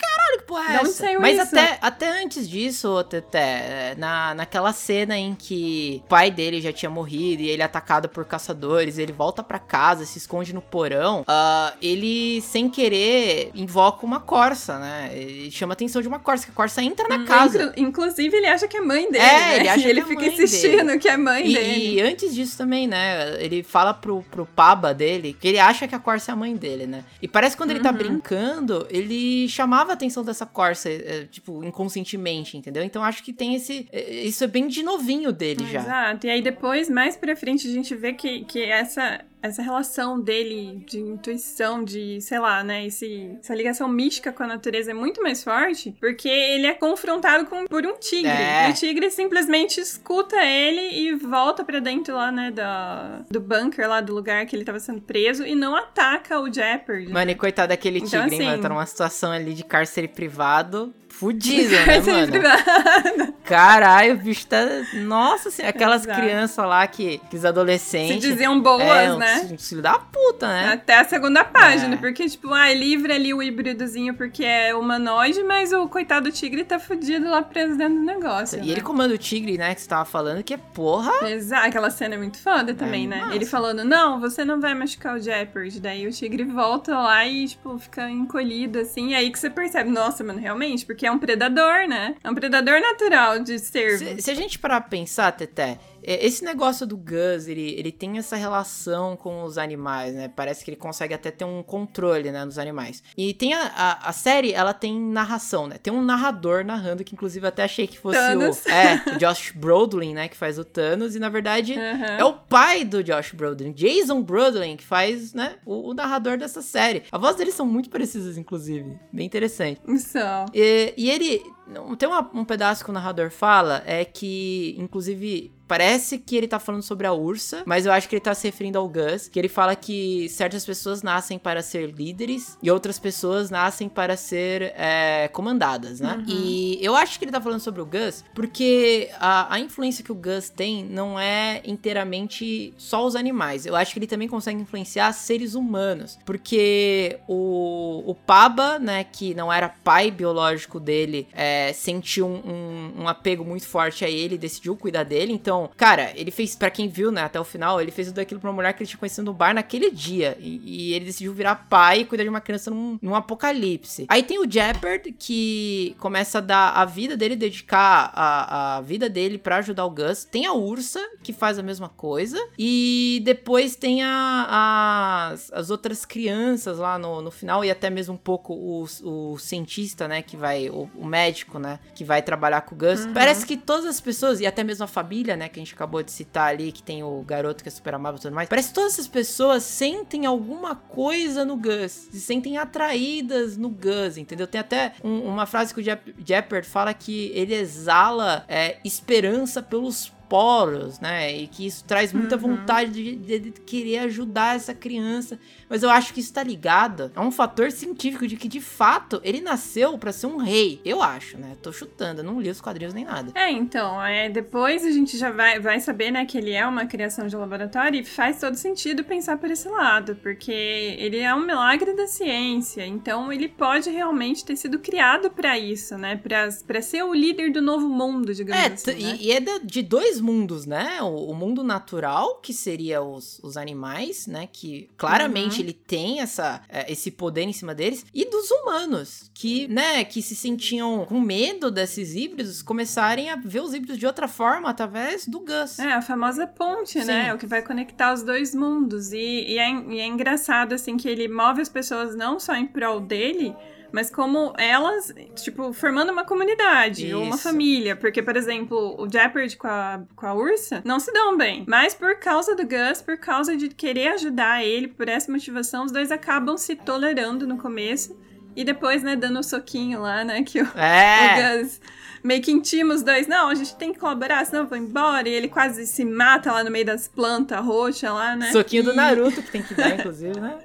porra é essa? Mas isso? Até, até antes disso, Teté, na, naquela cena em que o pai dele já tinha morrido e ele é atacado por caçadores, ele volta para casa, se esconde no porão, uh, ele, sem querer, invoca uma corça, né? Ele chama a atenção de uma corça, que a corça entra na hum, casa. Inclusive, ele acha que é mãe dele, é, né? ele acha [LAUGHS] ele que é fica insistindo dele. que é mãe e, dele. E antes disso também, né? Ele fala pro, pro Paba dele que ele acha que a corça é a mãe dele, né? E parece que quando ele tá uhum. brincando, ele chamava a atenção dessa corça, é, tipo, inconscientemente, entendeu? Então acho que tem esse. É, isso é bem de novinho dele já. Exato. E aí depois, mais pra frente, a gente vê que, que essa essa relação dele de intuição, de, sei lá, né, esse, essa ligação mística com a natureza é muito mais forte, porque ele é confrontado com, por um tigre. É. E o tigre simplesmente escuta ele e volta para dentro lá, né, da, do bunker lá, do lugar que ele tava sendo preso, e não ataca o Jeopardy. Mano, e coitado daquele então, tigre, assim, hein, mano? Tá numa situação ali de cárcere privado fudida, né, [LAUGHS] mano? Caralho, o bicho tá. Nossa assim, aquelas crianças lá que. Aqueles adolescentes. Se diziam boas, é, né? Um filho da puta, né? Até a segunda página, é. porque, tipo, ah, é livre ali o híbridozinho porque é humanoide, mas o coitado do tigre tá fudido lá preso dentro do negócio. E né? ele comanda o tigre, né, que você tava falando, que é porra. Exato, aquela cena é muito foda também, é, né? Ele falando, não, você não vai machucar o Jeopardy. Daí o tigre volta lá e, tipo, fica encolhido assim. E aí que você percebe, nossa, mano, realmente, porque é um predador, né? É um predador natural de ser. Se, se a gente parar pra pensar, Teté, é, esse negócio do Gus, ele, ele tem essa relação com os animais, né? Parece que ele consegue até ter um controle, né, nos animais. E tem a, a, a série, ela tem narração, né? Tem um narrador narrando, que inclusive até achei que fosse Thanos. o... É, o Josh Brolin, né, que faz o Thanos. E na verdade uhum. é o pai do Josh Brolin, Jason Brolin, que faz, né, o, o, narrador dessa série. A voz deles são muito parecidas, inclusive. Bem interessante. E, e ele... Tem uma, um pedaço que o narrador fala, é que, inclusive Parece que ele tá falando sobre a Ursa, mas eu acho que ele tá se referindo ao Gus, que ele fala que certas pessoas nascem para ser líderes e outras pessoas nascem para ser é, comandadas, né? Uhum. E eu acho que ele tá falando sobre o Gus porque a, a influência que o Gus tem não é inteiramente só os animais. Eu acho que ele também consegue influenciar seres humanos, porque o, o Paba, né, que não era pai biológico dele, é, sentiu um, um, um apego muito forte a ele, decidiu cuidar dele, então cara, ele fez, para quem viu, né, até o final, ele fez tudo aquilo pra uma mulher que ele tinha conhecido no bar naquele dia. E, e ele decidiu virar pai e cuidar de uma criança num, num apocalipse. Aí tem o Jeopard, que começa a dar a vida dele, dedicar a, a vida dele para ajudar o Gus. Tem a Ursa, que faz a mesma coisa. E depois tem a, as, as outras crianças lá no, no final, e até mesmo um pouco o, o cientista, né, que vai, o, o médico, né, que vai trabalhar com o Gus. Uhum. Parece que todas as pessoas, e até mesmo a família, né, que a gente acabou de citar ali, que tem o garoto que é super amável e tudo mais. Parece que todas essas pessoas sentem alguma coisa no Gus, se sentem atraídas no Gus, entendeu? Tem até um, uma frase que o Jeppard fala que ele exala é, esperança pelos poros, né? E que isso traz muita uhum. vontade de, de, de, querer ajudar essa criança. Mas eu acho que isso tá ligado a um fator científico de que, de fato, ele nasceu para ser um rei. Eu acho, né? Tô chutando, não li os quadrinhos nem nada. É, então, é, depois a gente já vai, vai saber, né, que ele é uma criação de laboratório e faz todo sentido pensar por esse lado, porque ele é um milagre da ciência. Então, ele pode realmente ter sido criado para isso, né? Para ser o líder do novo mundo, digamos é, assim. Né? E, e é de dois mundos, né? O, o, mundo natural, que seria os, os animais, né? Que claramente uhum. Ele tem essa, é, esse poder em cima deles. E dos humanos, que, né? Que se sentiam com medo desses híbridos, começarem a ver os híbridos de outra forma através do Gus. É, a famosa ponte, né? Sim. né? O que vai conectar os dois mundos. E, e, é, e é engraçado, assim, que ele move as pessoas não só em prol dele mas como elas, tipo, formando uma comunidade Isso. ou uma família. Porque, por exemplo, o Jeopardy com a, com a Ursa não se dão bem. Mas por causa do Gus, por causa de querer ajudar ele, por essa motivação, os dois acabam se tolerando no começo. E depois, né, dando o um soquinho lá, né, que o, é. o Gus meio que intima os dois. Não, a gente tem que colaborar, senão eu vou embora. E ele quase se mata lá no meio das plantas roxas lá, né? Soquinho e... do Naruto [LAUGHS] que tem que dar, inclusive, né?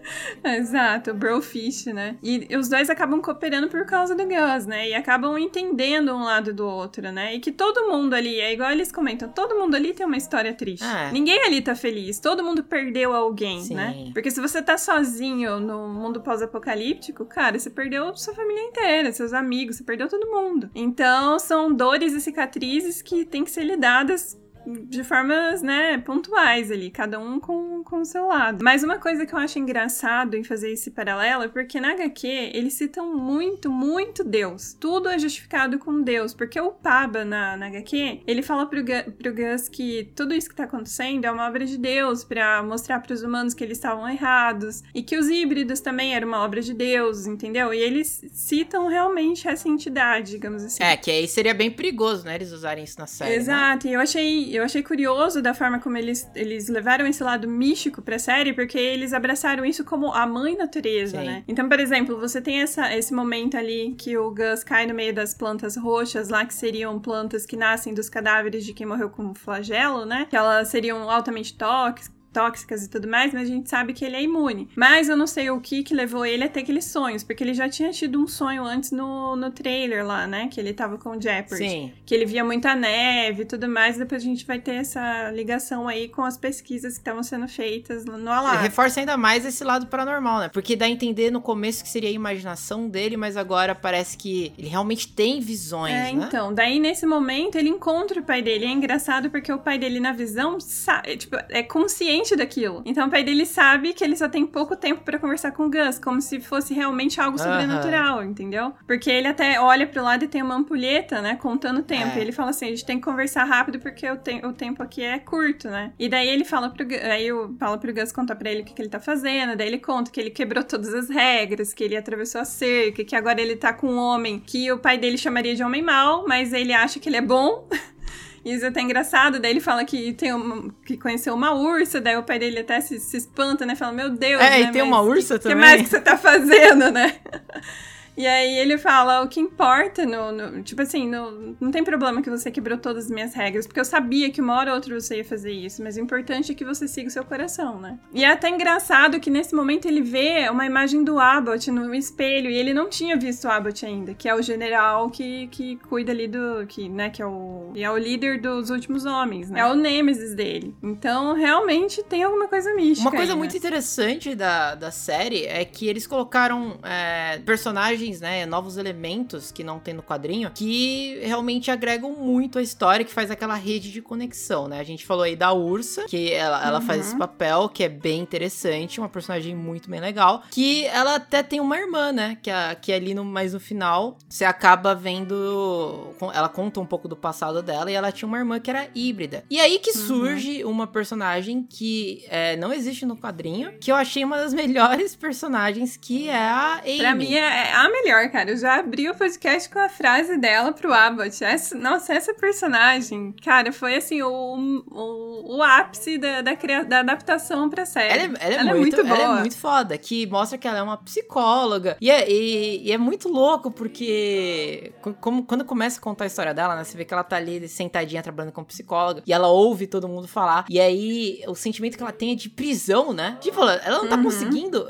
Exato, o Brofish, né? E os dois acabam cooperando por causa do Gus, né? E acabam entendendo um lado do outro, né? E que todo mundo ali, é igual eles comentam, todo mundo ali tem uma história triste. É. Ninguém ali tá feliz, todo mundo perdeu alguém, Sim. né? Porque se você tá sozinho no mundo pós-apocalíptico, cara, você perdeu sua família inteira, seus amigos, você perdeu todo mundo. Então, são dores e cicatrizes que têm que ser lidadas de formas, né, pontuais ali, cada um com, com o seu lado. Mas uma coisa que eu acho engraçado em fazer esse paralelo é porque na HQ eles citam muito, muito Deus. Tudo é justificado com Deus, porque o Paba na, na HQ, ele fala pro, pro Gus que tudo isso que tá acontecendo é uma obra de Deus para mostrar para os humanos que eles estavam errados e que os híbridos também eram uma obra de Deus, entendeu? E eles citam realmente essa entidade, digamos assim. É, que aí seria bem perigoso, né, eles usarem isso na série. Né? Exato, né? e eu achei eu achei curioso da forma como eles, eles levaram esse lado místico pra série, porque eles abraçaram isso como a mãe natureza, Sim. né? Então, por exemplo, você tem essa, esse momento ali que o Gus cai no meio das plantas roxas lá, que seriam plantas que nascem dos cadáveres de quem morreu com flagelo, né? Que elas seriam altamente tóxicas tóxicas e tudo mais, mas a gente sabe que ele é imune. Mas eu não sei o que que levou ele a ter aqueles sonhos, porque ele já tinha tido um sonho antes no, no trailer lá, né? Que ele tava com o Jeopardy. Sim. Que ele via muita neve e tudo mais, depois a gente vai ter essa ligação aí com as pesquisas que estavam sendo feitas no Alarme. Reforça ainda mais esse lado paranormal, né? Porque dá a entender no começo que seria a imaginação dele, mas agora parece que ele realmente tem visões, é, né? então. Daí nesse momento ele encontra o pai dele. É engraçado porque o pai dele na visão, sabe, tipo, é consciente daquilo. Então o pai dele sabe que ele só tem pouco tempo para conversar com o Gus, como se fosse realmente algo sobrenatural, entendeu? Porque ele até olha pro lado e tem uma ampulheta, né, contando o tempo. É. E ele fala assim: a gente tem que conversar rápido porque o, te o tempo aqui é curto, né? E daí ele fala pro aí eu falo pro Gus contar pra ele o que, que ele tá fazendo. Daí ele conta que ele quebrou todas as regras, que ele atravessou a cerca, que agora ele tá com um homem que o pai dele chamaria de homem mau, mas ele acha que ele é bom. [LAUGHS] Isso é até engraçado. Daí ele fala que tem uma, que conheceu uma ursa, daí o pai dele até se, se espanta, né? Fala, meu Deus. É, né? e tem Mas, uma ursa também. O que mais que você tá fazendo, né? [LAUGHS] E aí ele fala, o que importa, no, no tipo assim, no, não tem problema que você quebrou todas as minhas regras, porque eu sabia que uma hora ou outra você ia fazer isso, mas o importante é que você siga o seu coração, né? E é até engraçado que nesse momento ele vê uma imagem do Abbott no espelho, e ele não tinha visto o Abbott ainda, que é o general que, que cuida ali do, que, né, que é o, é o líder dos últimos homens, né? É o nêmesis dele. Então, realmente tem alguma coisa mística Uma coisa aí, muito né? interessante da, da série é que eles colocaram é, personagens personagens, né, novos elementos que não tem no quadrinho, que realmente agregam muito a história, que faz aquela rede de conexão, né? A gente falou aí da Ursa, que ela, ela uhum. faz esse papel, que é bem interessante, uma personagem muito bem legal, que ela até tem uma irmã, né, que, é, que é ali no, mais no final, você acaba vendo, ela conta um pouco do passado dela, e ela tinha uma irmã que era híbrida. E aí que uhum. surge uhum. uma personagem que é, não existe no quadrinho, que eu achei uma das [LAUGHS] melhores personagens, que é a Amy. Pra mim é a melhor, cara. Eu já abri o podcast com a frase dela pro Abbott. Essa, nossa, essa personagem, cara, foi assim, o, o, o ápice da, da, da adaptação pra série. Ela, é, ela, é, ela muito, é, muito, boa. Ela é muito foda, que mostra que ela é uma psicóloga. E é, e, e é muito louco, porque como, quando começa a contar a história dela, né? Você vê que ela tá ali sentadinha trabalhando como psicóloga, e ela ouve todo mundo falar. E aí, o sentimento que ela tem é de prisão, né? Tipo, ela, ela não tá uhum. conseguindo.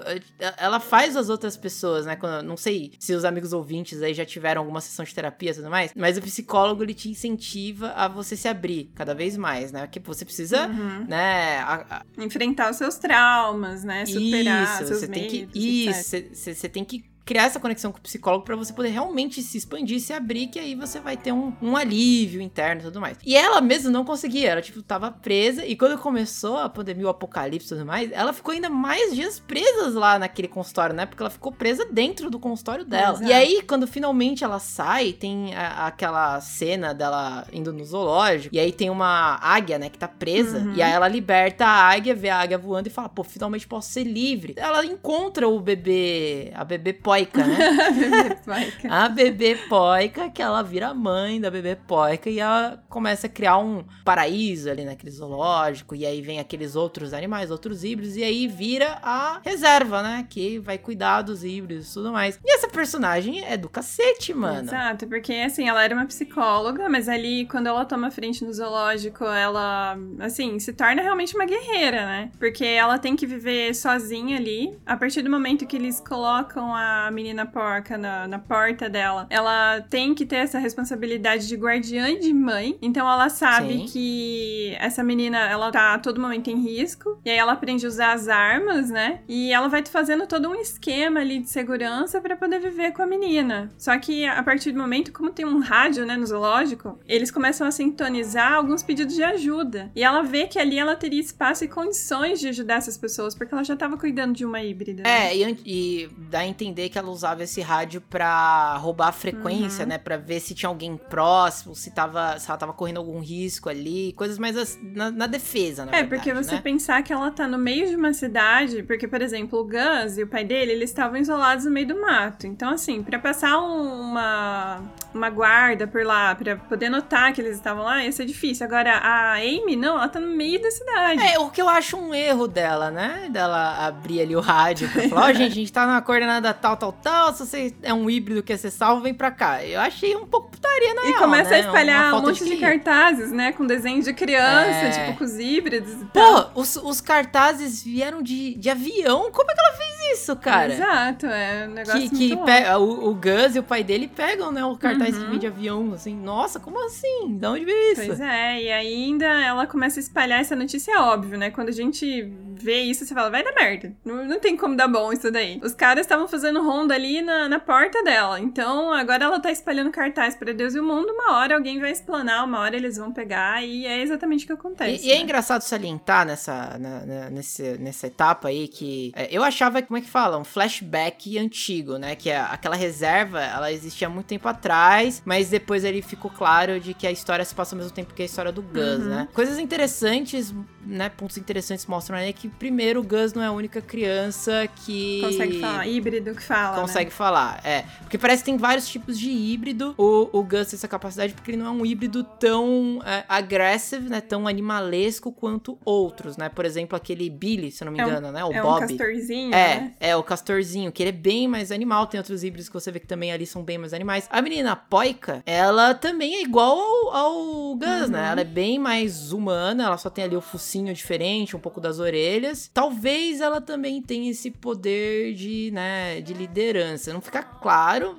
Ela faz as outras pessoas, né? Quando, não sei se os amigos ouvintes aí já tiveram alguma sessão de terapia e tudo mais, mas o psicólogo ele te incentiva a você se abrir cada vez mais, né? Porque você precisa, uhum. né, a, a... enfrentar os seus traumas, né, superar isso, seus você medos, tem que isso, você tem que criar essa conexão com o psicólogo para você poder realmente se expandir, se abrir, que aí você vai ter um, um alívio interno e tudo mais. E ela mesmo não conseguia, ela, tipo, tava presa, e quando começou a pandemia, o apocalipse e tudo mais, ela ficou ainda mais dias presas lá naquele consultório, né? Porque ela ficou presa dentro do consultório dela. Exato. E aí, quando finalmente ela sai, tem a, aquela cena dela indo no zoológico, e aí tem uma águia, né, que tá presa, uhum. e aí ela liberta a águia, vê a águia voando e fala, pô, finalmente posso ser livre. Ela encontra o bebê, a bebê pode poica, né? [LAUGHS] a bebê poica, que ela vira mãe da bebê poica e ela começa a criar um paraíso ali naquele zoológico. E aí vem aqueles outros animais, outros híbridos, e aí vira a reserva, né? Que vai cuidar dos híbridos e tudo mais. E essa personagem é do cacete, mano. Exato, porque assim, ela era uma psicóloga, mas ali, quando ela toma frente no zoológico, ela, assim, se torna realmente uma guerreira, né? Porque ela tem que viver sozinha ali. A partir do momento que eles colocam a a menina porca na, na porta dela, ela tem que ter essa responsabilidade de guardiã e de mãe. Então ela sabe Sim. que essa menina, ela tá a todo momento em risco. E aí ela aprende a usar as armas, né? E ela vai fazendo todo um esquema ali de segurança para poder viver com a menina. Só que a partir do momento, como tem um rádio, né, no zoológico, eles começam a sintonizar alguns pedidos de ajuda. E ela vê que ali ela teria espaço e condições de ajudar essas pessoas, porque ela já tava cuidando de uma híbrida. Né? É, e, e, dá a entender que ela usava esse rádio pra roubar a frequência, uhum. né? Pra ver se tinha alguém próximo, se, tava, se ela tava correndo algum risco ali, coisas mais na, na defesa, na É, verdade, porque você né? pensar que ela tá no meio de uma cidade, porque, por exemplo, o Gus e o pai dele, eles estavam isolados no meio do mato. Então, assim, para passar uma, uma guarda por lá, para poder notar que eles estavam lá, ia ser difícil. Agora, a Amy, não, ela tá no meio da cidade. É, o que eu acho um erro dela, né? Dela abrir ali o rádio pra falar, ó, oh, [LAUGHS] gente, a gente tá na coordenada tal, tal, tal, se você é um híbrido que você salvo, vem pra cá. Eu achei um pouco putaria na E real, começa né? a espalhar um monte de, de, cartazes, né? Com desenhos de criança, é... tipo, com os híbridos. Pô, os, os cartazes vieram de, de avião? Como é que ela fez isso, cara? Exato, é um negócio que, que pega, o, o Gus e o pai dele pegam, né, o cartaz uhum. que vem de avião, assim. Nossa, como assim? De onde veio isso? Pois é, e ainda ela começa a espalhar essa notícia, é óbvio, né? Quando a gente vê isso, você fala, vai dar merda. Não, não tem como dar bom isso daí. Os caras estavam fazendo ronda ali na, na porta dela. Então, agora ela tá espalhando cartaz para Deus e o mundo. Uma hora alguém vai explanar, uma hora eles vão pegar, e é exatamente o que acontece. E, e é né? engraçado salientar nessa, na, na, nesse, nessa etapa aí que é, eu achava, como é que fala? Um flashback antigo, né? Que é aquela reserva, ela existia muito tempo atrás, mas depois ele ficou claro de que a história se passa ao mesmo tempo que a história do Gus, uhum. né? Coisas interessantes, né? Pontos interessantes mostram aí que, primeiro, o Gus não é a única criança que. Consegue falar, híbrido que fala. Consegue né? falar, é. Porque parece que tem vários tipos de híbrido. O, o Gus tem essa capacidade porque ele não é um híbrido tão é, agressivo, né? Tão animalesco quanto outros, né? Por exemplo, aquele Billy, se eu não me engano, é um, né? O é Bob. Um castorzinho, é, né? É, o castorzinho, que ele é bem mais animal. Tem outros híbridos que você vê que também ali são bem mais animais. A menina Poika, ela também é igual ao, ao Gus, né? uhum. né? Ela é bem mais humana, ela só tem ali o focinho diferente, um pouco das orelhas. Talvez ela também tenha esse poder de, né, de liderança. Não fica claro,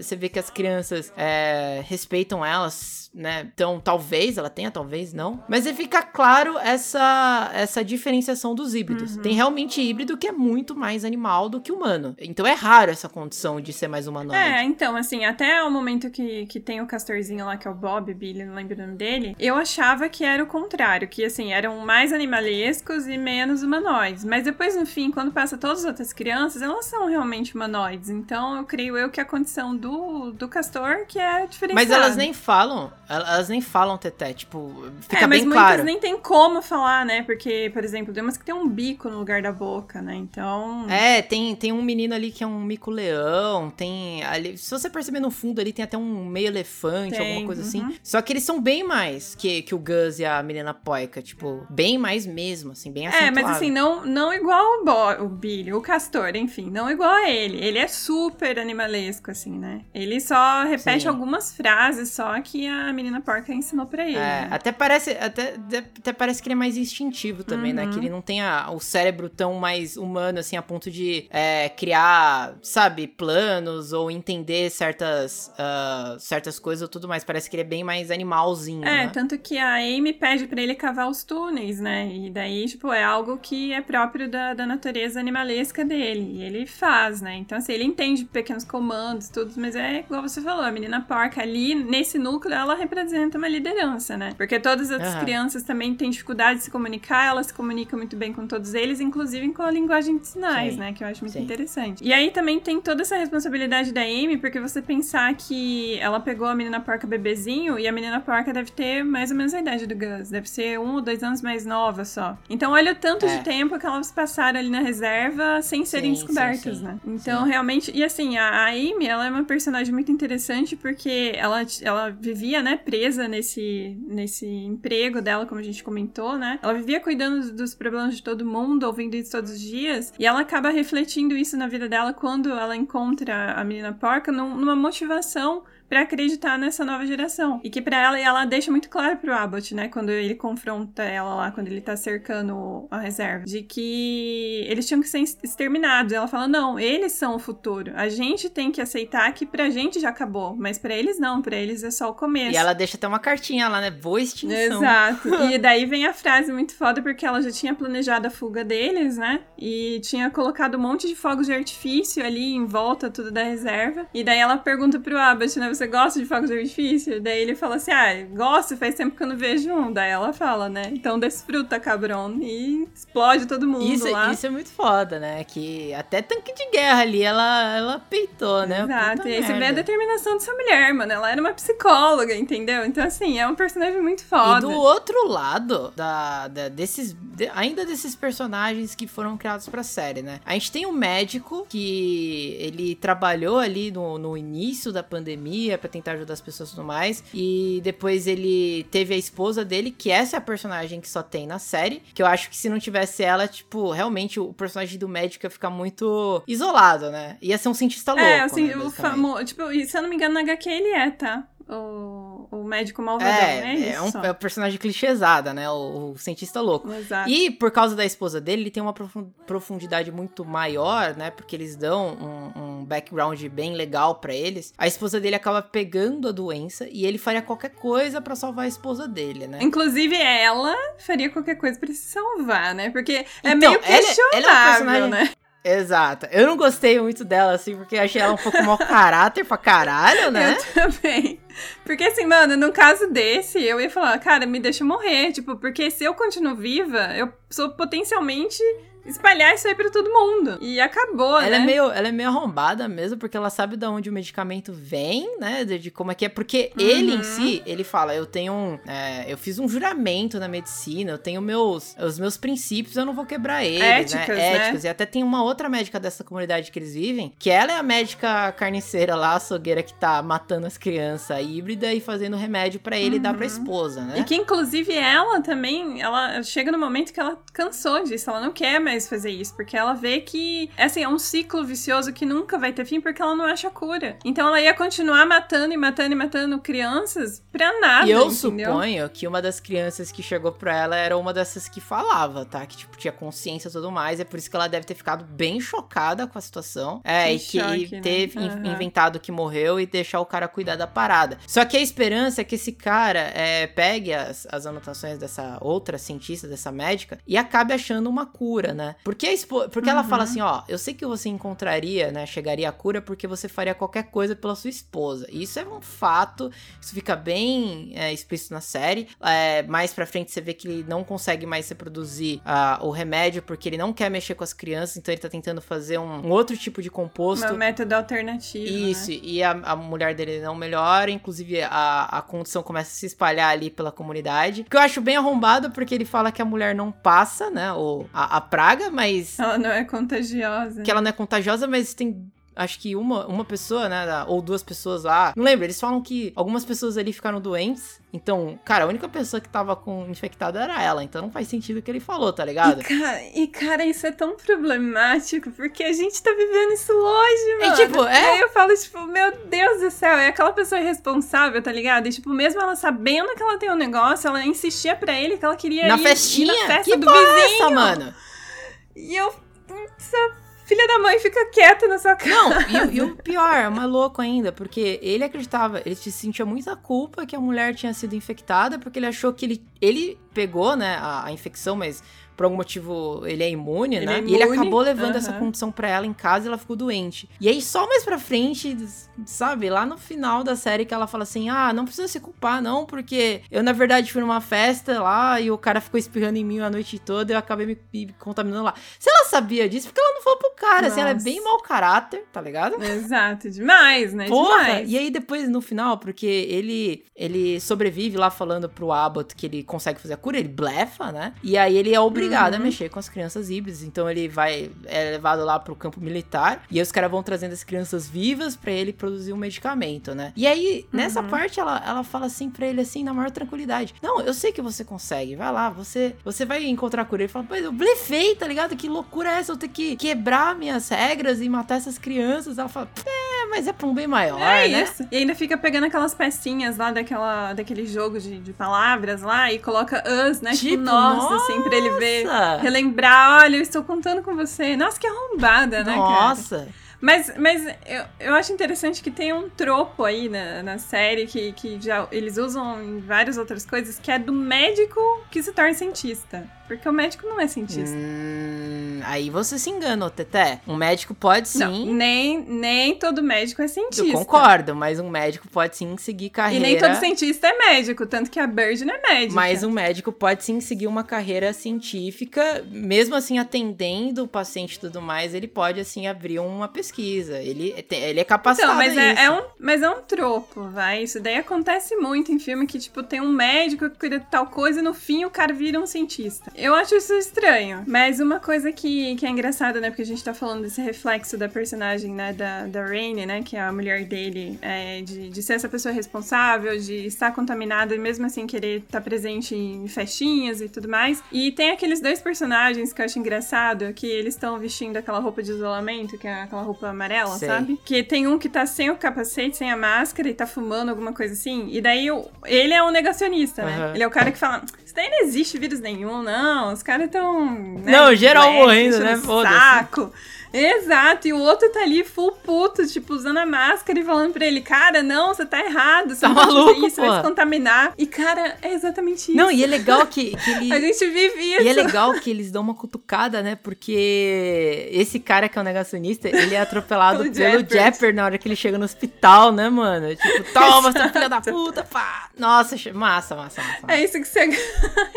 você vê que as crianças é, respeitam elas, né? Então, talvez ela tenha, talvez não. Mas fica claro essa, essa diferenciação dos híbridos. Uhum. Tem realmente híbrido que é muito mais animal do que humano. Então é raro essa condição de ser mais humanoide. É, então, assim, até o momento que, que tem o castorzinho lá, que é o Bob, Billy, não lembro o nome dele, eu achava que era o contrário, que, assim, eram mais animalescos e menos humanoides. Mas depois, no fim, quando passa todas as outras crianças, elas são realmente humanoides. Então, eu creio eu que a condição do, do castor que é diferenciada. Mas elas nem falam, elas nem falam, Teté, tipo, fica é, bem claro. mas muitas nem tem como falar, né? Porque, por exemplo, tem umas que tem um bico no lugar da boca, né? Então... É, tem, tem um menino ali que é um mico-leão, tem ali... Se você perceber no fundo ali, tem até um meio elefante, tem, alguma coisa assim. uhum. assim. Só que eles são bem mais que, que o Gus e a menina Poica, tipo, bem mais mesmo, assim, bem acentuado. É, mas assim, não, não igual o, Bo, o Billy, o Castor, enfim, não igual a ele. Ele é super animalesco, assim, né? Ele só repete Sim. algumas frases só que a menina porca ensinou pra ele. É, né? até parece, até, até parece que ele é mais instintivo também, uhum. né? Que uhum. ele não tem a, o cérebro tão mais humano, assim, a ponto de é, criar, sabe, planos ou entender certas, uh, certas coisas ou tudo mais. Parece que ele é bem mais animalzinho, É, né? tanto que a Amy pede para ele cavar os túneis, né? E daí, tipo, é algo que é próprio da, da natureza animalesca dele. E ele faz, né? Então, assim, ele entende pequenos comandos, tudo, mas é igual você falou, a menina porca ali, nesse núcleo, ela representa uma liderança, né? Porque todas as uhum. crianças também têm dificuldade de se comunicar, ela se comunica muito bem com todos eles, inclusive com a linguagem de sinais, Sim. né? Que eu acho muito Sim. interessante. E aí também tem toda essa responsabilidade da Amy, porque você pensar que ela pegou a menina porca bebezinho e a menina porca deve ter mais ou menos a idade do Gus, deve ser um ou dois anos mais nova só. Então olha o tanto é. de tempo que elas passaram ali na reserva sem serem sim, descobertas, sim, sim. né? Então realmente, e assim, a, a Amy, ela é uma personagem muito interessante porque ela, ela vivia, né, presa nesse, nesse emprego dela, como a gente comentou, né? Ela vivia cuidando dos problemas de todo mundo, ouvindo isso todos os dias, e ela acaba refletindo isso na vida dela quando ela encontra a menina porca numa motivação para acreditar nessa nova geração. E que para ela, ela deixa muito claro pro Abbott, né, quando ele confronta ela lá, quando ele tá cercando a reserva, de que eles tinham que ser exterminados. Ela fala: "Não, eles são o futuro. A gente tem que aceitar que pra gente já acabou, mas para eles não, para eles é só o começo". E ela deixa até uma cartinha lá, né? Boa extinção. Exato. [LAUGHS] e daí vem a frase muito foda porque ela já tinha planejado a fuga deles, né? E tinha colocado um monte de fogos de artifício ali em volta tudo da reserva. E daí ela pergunta pro Abbott, né, você gosta de fogos de artifício? Daí ele fala assim, ah, gosto, faz tempo que eu não vejo um. Daí ela fala, né? Então desfruta, cabrão. E explode todo mundo isso, lá. Isso é muito foda, né? Que até tanque de guerra ali, ela, ela peitou, né? Exato. Puta e aí merda. você vê a determinação dessa mulher, mano. Ela era uma psicóloga, entendeu? Então, assim, é um personagem muito foda. E do outro lado, da, da desses, de, ainda desses personagens que foram criados pra série, né? A gente tem um médico que ele trabalhou ali no, no início da pandemia para tentar ajudar as pessoas e tudo mais. E depois ele teve a esposa dele, que essa é a personagem que só tem na série. Que eu acho que se não tivesse ela, tipo, realmente o personagem do médico ia ficar muito isolado, né? Ia ser um cientista é, louco. É, assim, né, o famoso. Tipo, se eu não me engano, na HQ ele é, tá? o, o médico malvadão, é, né? É, é, um, é um personagem clichêsada, né? O, o, cientista louco. Exato. E por causa da esposa dele, ele tem uma profundidade muito maior, né? Porque eles dão um, um background bem legal para eles. A esposa dele acaba pegando a doença e ele faria qualquer coisa para salvar a esposa dele, né? Inclusive, ela faria qualquer coisa para se salvar, né? Porque é então, meio questionável, ela, ela é um personagem... né? Exato. Eu não gostei muito dela, assim, porque achei ela um pouco mau [LAUGHS] caráter pra caralho, né? Eu também. Porque assim, mano, no caso desse, eu ia falar, cara, me deixa morrer. Tipo, porque se eu continuo viva, eu sou potencialmente espalhar isso aí pra todo mundo. E acabou, ela né? É meio, ela é meio arrombada mesmo, porque ela sabe de onde o medicamento vem, né? De, de como é que é. Porque uhum. ele em si, ele fala, eu tenho um... É, eu fiz um juramento na medicina, eu tenho meus, os meus princípios, eu não vou quebrar eles, né? Éticas, né? Éticas. E até tem uma outra médica dessa comunidade que eles vivem, que ela é a médica carniceira lá, açougueira, que tá matando as crianças híbrida e fazendo remédio para ele uhum. dar pra esposa, né? E que, inclusive, ela também, ela chega no momento que ela cansou disso, ela não quer mais mais fazer isso, porque ela vê que, assim, é um ciclo vicioso que nunca vai ter fim porque ela não acha cura. Então ela ia continuar matando e matando e matando crianças pra nada. E eu entendeu? suponho que uma das crianças que chegou pra ela era uma dessas que falava, tá? Que, tipo, tinha consciência e tudo mais. É por isso que ela deve ter ficado bem chocada com a situação. É, que e choque, que né? teve uhum. inventado que morreu e deixar o cara cuidar da parada. Só que a esperança é que esse cara é, pegue as, as anotações dessa outra cientista, dessa médica, e acabe achando uma cura, né? Porque, a porque uhum. ela fala uhum. assim, ó, eu sei que você encontraria, né, chegaria à cura porque você faria qualquer coisa pela sua esposa. E isso é um fato, isso fica bem é, explícito na série. É, mais pra frente você vê que ele não consegue mais reproduzir uh, o remédio porque ele não quer mexer com as crianças, então ele tá tentando fazer um, um outro tipo de composto. Um método alternativo, né? Isso, né? e a, a, mulher dele não melhora, inclusive a, a condição começa a se espalhar ali pela comunidade. Que eu acho bem arrombado porque ele fala que a mulher não passa, né, ou a, a praga, mas. Ela não é contagiosa. Que ela não é contagiosa, mas tem acho que uma, uma pessoa, né, ou duas pessoas lá. Não lembro, eles falam que algumas pessoas ali ficaram doentes. Então, cara, a única pessoa que tava com infectada era ela. Então não faz sentido o que ele falou, tá ligado? E cara, e, cara, isso é tão problemático, porque a gente tá vivendo isso hoje, mano. E tipo, é. Aí eu falo, tipo, meu Deus do céu, é aquela pessoa irresponsável, tá ligado? E tipo, mesmo ela sabendo que ela tem um negócio, ela insistia pra ele que ela queria na ir, festinha? na festa que do vizinho. É essa, mano? E eu. Essa filha da mãe fica quieta na sua cara. Não, [LAUGHS] e, e o pior, é mais louco ainda, porque ele acreditava, ele se sentia muita culpa que a mulher tinha sido infectada, porque ele achou que ele, ele pegou, né, a, a infecção, mas por algum motivo ele é imune, ele né? É imune. E ele acabou levando essa condição para ela em casa e ela ficou doente. E aí só mais pra frente, sabe, lá no final da série que ela fala assim: "Ah, não precisa se culpar não, porque eu na verdade fui numa festa lá e o cara ficou espirrando em mim a noite toda e eu acabei me, me contaminando lá". Se ela sabia disso, porque ela não falou pro cara, Nossa. assim, ela é bem mau caráter, tá ligado? Exato, demais, né? Porra! Demais. E aí depois no final, porque ele ele sobrevive lá falando pro Abbott que ele consegue fazer a cura, ele blefa, né? E aí ele é obrigado obrigado uhum. a mexer com as crianças híbridas. Então ele vai, é levado lá pro campo militar e aí os caras vão trazendo as crianças vivas para ele produzir um medicamento, né? E aí, nessa uhum. parte, ela, ela fala assim pra ele, assim, na maior tranquilidade: Não, eu sei que você consegue, vai lá, você, você vai encontrar cura. Ele fala: Mas eu blefei, tá ligado? Que loucura é essa? Eu ter que quebrar minhas regras e matar essas crianças. Ela fala: É, mas é pra um bem maior, é né? Isso. E ainda fica pegando aquelas pecinhas lá daquela, daquele jogo de, de palavras lá e coloca us, né? Tipo, tipo nossa, nossa, assim, pra ele ver, relembrar: Olha, eu estou contando com você. Nossa, que arrombada, né? Nossa. Cara? Mas, mas eu, eu acho interessante que tem um tropo aí na, na série que, que já eles usam em várias outras coisas, que é do médico que se torna cientista. Porque o médico não é cientista. Hum, aí você se engana, Teté. Um médico pode sim. Não, nem, nem todo médico é cientista. Eu concordo, mas um médico pode sim seguir carreira. E nem todo cientista é médico, tanto que a Bird não é médica. Mas um médico pode sim seguir uma carreira científica, mesmo assim atendendo o paciente e tudo mais, ele pode assim abrir uma pesquisa. Ele, ele é capacitado. Então, mas é, é, um, mas é um tropo, vai. Isso daí acontece muito em filme que, tipo, tem um médico que cuida de tal coisa e no fim o cara vira um cientista. Eu acho isso estranho. Mas uma coisa que, que é engraçada, né? Porque a gente tá falando desse reflexo da personagem, né? Da, da Rainy, né? Que é a mulher dele, é, de, de ser essa pessoa responsável, de estar contaminada e mesmo assim querer estar tá presente em festinhas e tudo mais. E tem aqueles dois personagens que eu acho engraçado, que eles estão vestindo aquela roupa de isolamento, que é aquela roupa amarela, Sei. sabe? Que tem um que tá sem o capacete, sem a máscara e tá fumando alguma coisa assim. E daí ele é um negacionista, né? Uhum. Ele é o cara que fala: Isso daí não existe vírus nenhum, não não, os caras estão. Né, não, geral morrendo, né? Saco. Exato, e o outro tá ali full puto, tipo, usando a máscara e falando pra ele, cara, não, você tá errado, você tá maluco, isso, você vai se contaminar. E, cara, é exatamente isso. Não, e é legal que, que ele... [LAUGHS] A gente vive isso. E é legal que eles dão uma cutucada, né, porque esse cara que é o um negacionista, ele é atropelado [LAUGHS] pelo Jepper na hora que ele chega no hospital, né, mano? Tipo, [LAUGHS] toma, seu filho da puta, pá. Nossa, massa, massa, massa. É isso que você ganha.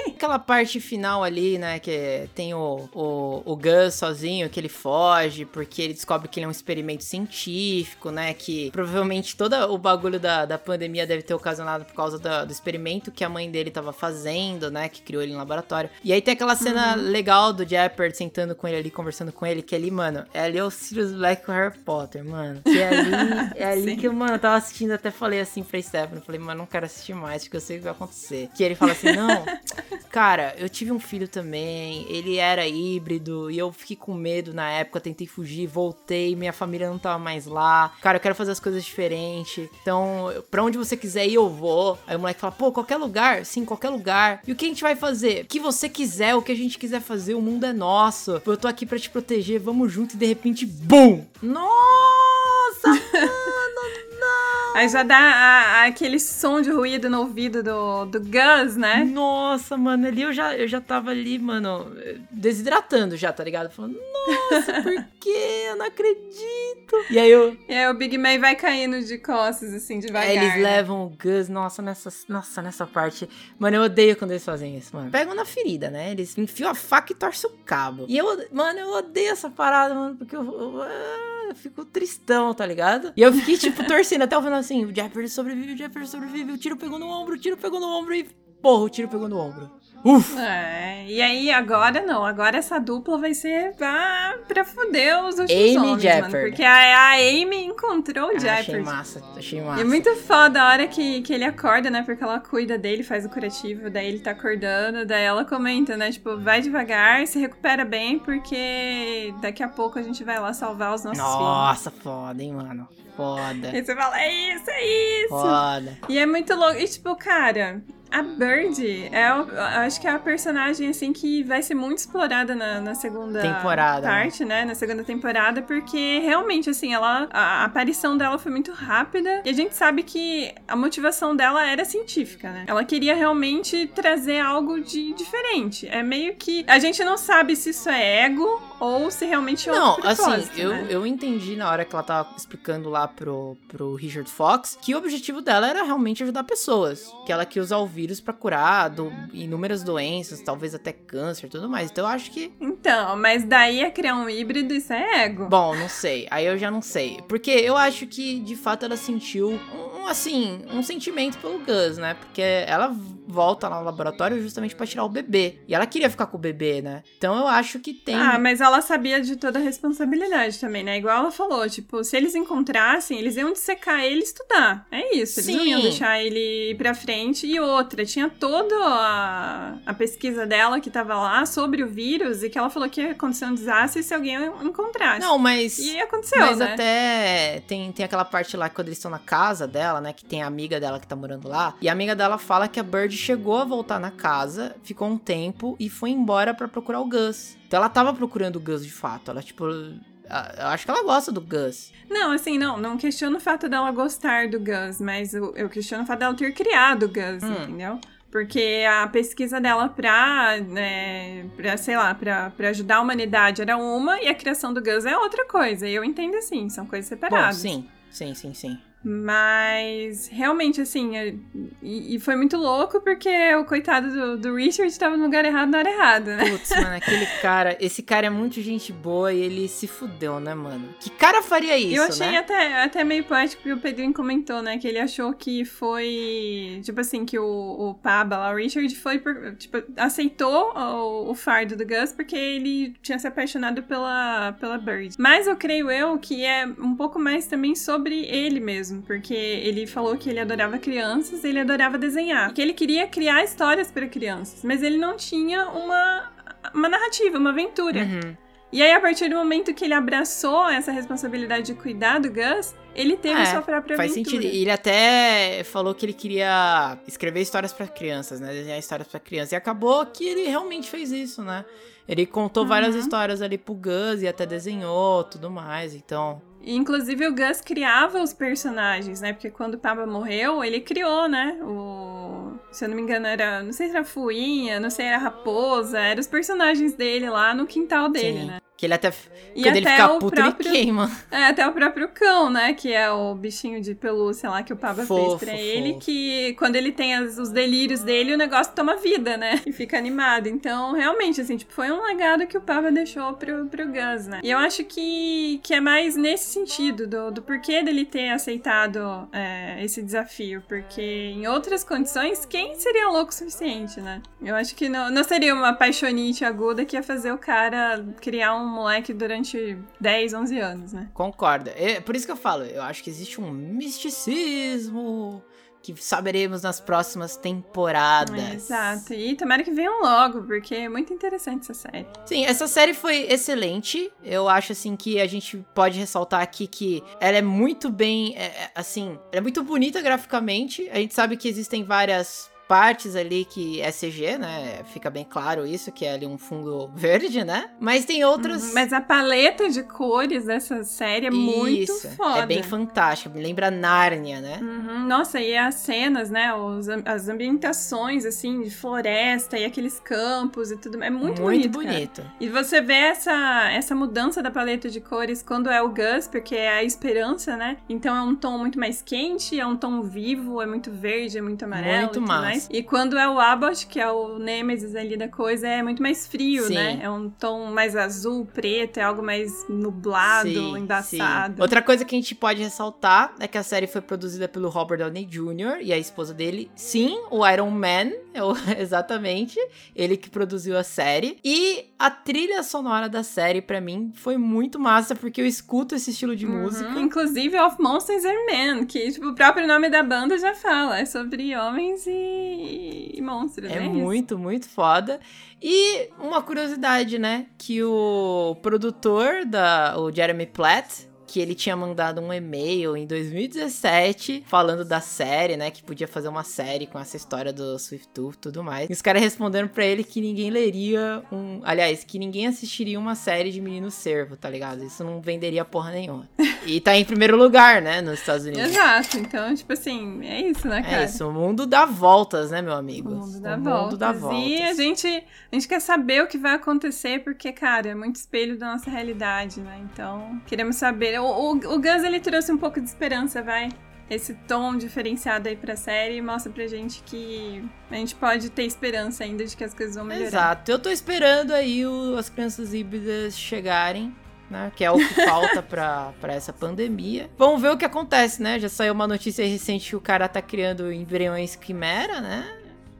Aquela parte final ali, né, que tem o, o, o Gus sozinho, que ele foge, foge porque ele descobre que ele é um experimento científico, né? Que provavelmente todo o bagulho da, da pandemia deve ter ocasionado por causa do, do experimento que a mãe dele tava fazendo, né? Que criou ele no laboratório. E aí tem aquela cena uhum. legal do Jeopardy sentando com ele ali, conversando com ele, que ali, mano, é ali é o Sirius Black com Harry Potter, mano. Que é ali, é ali [LAUGHS] que, mano, eu tava assistindo, até falei assim pra Stephanie, falei, mano, não quero assistir mais, porque eu sei o que vai acontecer. Que ele fala assim, não, cara, eu tive um filho também, ele era híbrido, e eu fiquei com medo na época, tentei fugir, voltei, minha família não tava mais lá. Cara, eu quero fazer as coisas diferentes. Então, pra onde você quiser ir, eu vou. Aí o moleque fala, pô, qualquer lugar? Sim, qualquer lugar. E o que a gente vai fazer? O que você quiser, o que a gente quiser fazer, o mundo é nosso. Eu tô aqui para te proteger, vamos junto e de repente, BUM! Nossa, [LAUGHS] mano! Aí já dá a, a, aquele som de ruído no ouvido do, do Gus, né? Nossa, mano, ali eu já, eu já tava ali, mano, desidratando já, tá ligado? Falando, nossa, por [LAUGHS] quê? Eu não acredito. E aí eu. E aí o Big Man vai caindo de costas, assim, devagar. Aí eles né? levam o Gus, nossa, nessa, nossa, nessa parte. Mano, eu odeio quando eles fazem isso, mano. Pegam na ferida, né? Eles enfiam a faca e torcem o cabo. E eu, mano, eu odeio essa parada, mano, porque eu, eu, eu fico tristão, tá ligado? E eu fiquei, tipo, torcendo até o final assim: o Jeffrey sobrevive, o Jeffrey sobrevive, o tiro pegou no ombro, o tiro pegou no ombro e. Porra, o tiro pegou no ombro. Uf! É, e aí agora não, agora essa dupla vai ser pra, pra fuder os Amy homens, Jeopardy. mano, porque a, a Amy encontrou o ah. Achei massa, achei massa. E muito foda a hora que, que ele acorda, né, porque ela cuida dele, faz o curativo, daí ele tá acordando, daí ela comenta, né, tipo, vai devagar, se recupera bem, porque daqui a pouco a gente vai lá salvar os nossos Nossa, filhos. Nossa, foda, hein, mano. Foda. E você fala, é isso, é isso. Foda. E é muito louco. E tipo, cara, a Bird é, eu acho que é a personagem assim que vai ser muito explorada na, na segunda temporada, né? parte, né? Na segunda temporada, porque realmente assim, ela a, a, aparição dela foi muito rápida e a gente sabe que a motivação dela era científica, né? Ela queria realmente trazer algo de diferente. É meio que a gente não sabe se isso é ego ou se realmente é Não, assim, eu, né? eu entendi na hora que ela tava explicando lá pro, pro Richard Fox que o objetivo dela era realmente ajudar pessoas, que ela queria usar o vírus para curar do, inúmeras doenças, talvez até câncer e tudo mais. Então eu acho que. Então, mas daí é criar um híbrido, isso é ego. Bom, não sei. Aí eu já não sei. Porque eu acho que de fato ela sentiu um, assim, um sentimento pelo Gus, né? Porque ela volta lá no laboratório justamente para tirar o bebê. E ela queria ficar com o bebê, né? Então eu acho que tem. Ah, mas ela sabia de toda a responsabilidade também, né? Igual ela falou, tipo, se eles encontrassem, eles iam dissecar ele e estudar. É isso. Eles Sim. não iam deixar ele ir pra frente. E outra, tinha toda a, a pesquisa dela que tava lá sobre o vírus e que ela falou que ia acontecer um desastre se alguém encontrasse. Não, mas. E aconteceu. Mas né? até tem, tem aquela parte lá quando eles estão na casa dela, né? Que tem a amiga dela que tá morando lá. E a amiga dela fala que a Bird chegou a voltar na casa, ficou um tempo e foi embora para procurar o Gus. Então ela tava procurando o Gus de fato. Ela, tipo, eu acho que ela gosta do Gus. Não, assim, não, não questiono o fato dela gostar do Gus, mas eu, eu questiono o fato dela ter criado o Gus, hum. entendeu? Porque a pesquisa dela pra, né, pra sei lá, pra, pra ajudar a humanidade era uma e a criação do Gus é outra coisa. E eu entendo assim, são coisas separadas. Bom, sim, sim, sim, sim. Mas realmente, assim, é, e, e, foi muito louco porque o coitado do, do Richard estava no lugar errado na hora errada, né? Putz, mano, aquele cara, esse cara é muito gente boa e ele se fudeu, né, mano? Que cara faria isso? Eu achei né? até, até meio poético que o Pedrinho comentou, né? Que ele achou que foi. Tipo assim, que o, o Paba lá, o Richard, foi. Por, tipo, aceitou o, o fardo do Gus porque ele tinha se apaixonado pela, pela Bird. Mas eu creio eu que é um pouco mais também sobre ele mesmo mesmo, porque ele falou que ele adorava crianças, ele adorava desenhar, que ele queria criar histórias para crianças, mas ele não tinha uma, uma narrativa, uma aventura. Uhum. E aí, a partir do momento que ele abraçou essa responsabilidade de cuidar do Gus, ele teve é, sua própria faz aventura. Faz sentido. Ele até falou que ele queria escrever histórias para crianças, né? Desenhar histórias para crianças. E acabou que ele realmente fez isso, né? Ele contou uhum. várias histórias ali pro Gus e até desenhou tudo mais. Então, Inclusive o Gus criava os personagens, né? Porque quando o Papa morreu, ele criou, né? O. Se eu não me engano, era. Não sei se era Fuinha, não sei, era Raposa. Eram os personagens dele lá no quintal dele, Sim. né? Que ele até. E quando até ele fica puto, próprio, ele queima. É, até o próprio cão, né? Que é o bichinho de pelúcia lá que o Papa fez pra ele. Que quando ele tem as, os delírios dele, o negócio toma vida, né? E fica animado. Então, realmente, assim, tipo, foi um legado que o Papa deixou pro, pro Gus, né? E eu acho que, que é mais nesse sentido, do, do porquê dele ter aceitado é, esse desafio. Porque em outras condições, quem seria louco o suficiente, né? Eu acho que não, não seria uma paixonite aguda que ia fazer o cara criar um moleque durante 10, 11 anos, né? Concordo. É por isso que eu falo, eu acho que existe um misticismo que saberemos nas próximas temporadas. É, exato. E tomara que venham logo, porque é muito interessante essa série. Sim, essa série foi excelente. Eu acho, assim, que a gente pode ressaltar aqui que ela é muito bem, é, é assim, ela é muito bonita graficamente. A gente sabe que existem várias partes ali que é CG, né? Fica bem claro isso, que é ali um fundo verde, né? Mas tem outras. Uhum, mas a paleta de cores dessa série é isso, muito foda. É bem fantástica, me lembra Nárnia, né? Uhum, nossa, e as cenas, né? Os, as ambientações, assim, de floresta e aqueles campos e tudo. É muito, muito bonito. bonito. E você vê essa, essa mudança da paleta de cores quando é o Gus, porque é a esperança, né? Então é um tom muito mais quente, é um tom vivo, é muito verde, é muito amarelo. Muito massa. E quando é o Abbott, que é o Nemesis ali da coisa, é muito mais frio, sim. né? É um tom mais azul, preto, é algo mais nublado, sim, embaçado. Sim. Outra coisa que a gente pode ressaltar é que a série foi produzida pelo Robert Downey Jr. e a esposa dele. Sim, o Iron Man, [LAUGHS] exatamente, ele que produziu a série. E a trilha sonora da série, para mim, foi muito massa, porque eu escuto esse estilo de uhum. música. Inclusive, Of Monsters and Men, que tipo, o próprio nome da banda já fala, é sobre homens e e, monstros. É né? muito, muito foda. E uma curiosidade, né? Que o produtor da, o Jeremy Platt, que ele tinha mandado um e-mail em 2017 falando da série, né? Que podia fazer uma série com essa história do Swift e tudo mais. E os caras responderam para ele que ninguém leria um. Aliás, que ninguém assistiria uma série de Menino Servo, tá ligado? Isso não venderia porra nenhuma. e tá em primeiro lugar, né? Nos Estados Unidos. Exato. Então, tipo assim, é isso, né, cara? É isso. O mundo dá voltas, né, meu amigo? O mundo dá, o voltas. Mundo dá voltas. E a gente, a gente quer saber o que vai acontecer, porque, cara, é muito espelho da nossa realidade, né? Então, queremos saber o, o, Gus, ele trouxe um pouco de esperança, vai. Esse tom diferenciado aí pra série mostra pra gente que a gente pode ter esperança ainda de que as coisas vão melhorar. Exato. Eu tô esperando aí o, as crianças híbridas chegarem. Né, que é o que falta pra, pra essa pandemia. Vamos ver o que acontece, né? Já saiu uma notícia recente que o cara tá criando embriões quimera, né?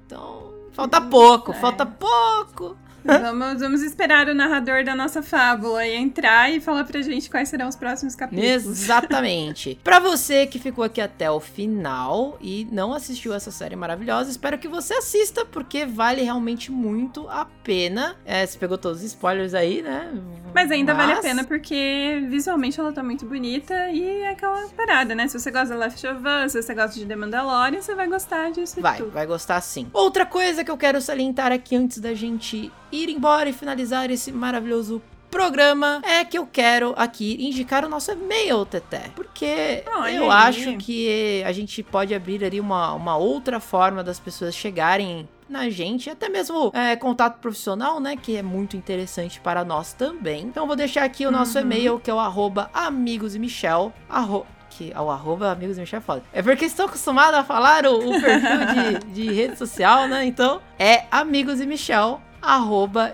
Então Falta pouco, é. falta pouco. Vamos, vamos esperar o narrador da nossa fábula entrar e falar pra gente quais serão os próximos capítulos. Exatamente. [LAUGHS] pra você que ficou aqui até o final e não assistiu essa série maravilhosa, espero que você assista, porque vale realmente muito a pena. É, você pegou todos os spoilers aí, né? Mas ainda Mas... vale a pena, porque visualmente ela tá muito bonita e é aquela parada, né? Se você gosta de Left of Us, se você gosta de The Mandalorian, você vai gostar disso Vai, vai gostar sim. Outra coisa que eu quero salientar aqui antes da gente ir embora e finalizar esse maravilhoso programa é que eu quero aqui indicar o nosso e-mail, Teté. Porque eu acho que a gente pode abrir ali uma, uma outra forma das pessoas chegarem na gente, até mesmo é, contato profissional, né? Que é muito interessante para nós também. Então vou deixar aqui o nosso uhum. e-mail, que é o arroba amigos e Michel. Arro que ao arroba amigos e Michel é foda. É porque estão acostumados a falar o, o perfil de, de rede social, né? Então é amigos e Michel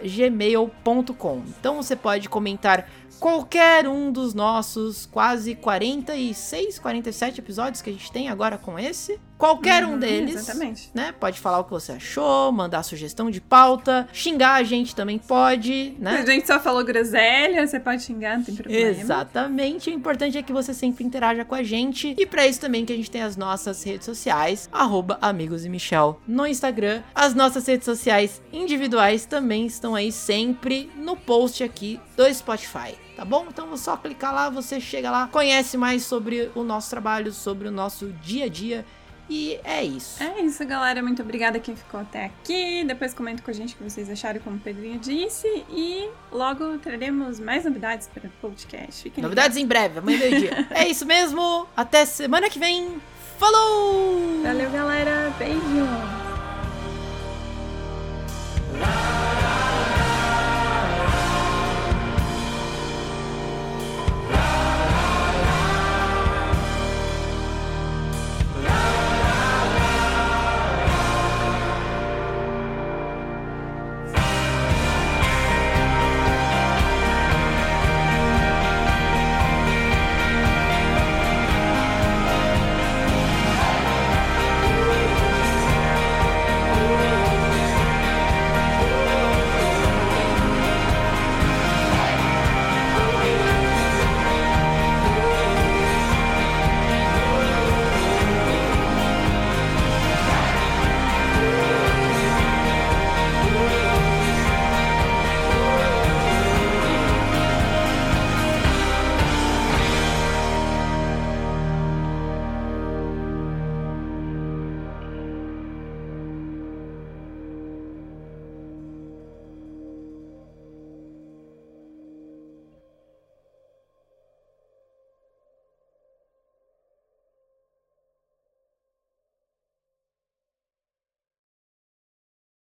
gmail.com. Então você pode comentar qualquer um dos nossos quase 46, 47 episódios que a gente tem agora com esse. Qualquer uhum, um deles, exatamente. né? Pode falar o que você achou, mandar sugestão de pauta, xingar a gente também pode, né? A gente só falou groselha, você pode xingar, não tem problema. Exatamente. O importante é que você sempre interaja com a gente. E para isso também que a gente tem as nossas redes sociais, arroba Amigos e Michel no Instagram. As nossas redes sociais individuais também estão aí sempre no post aqui do Spotify tá bom? Então é só clicar lá, você chega lá, conhece mais sobre o nosso trabalho, sobre o nosso dia a dia. E é isso. É isso, galera. Muito obrigada quem ficou até aqui. Depois comenta com a gente o que vocês acharam, como o Pedrinho disse. E logo traremos mais novidades para o podcast. Fiquem novidades em breve, amanhã é meio-dia. [LAUGHS] é isso mesmo. Até semana que vem. Falou! Valeu, galera. Beijo.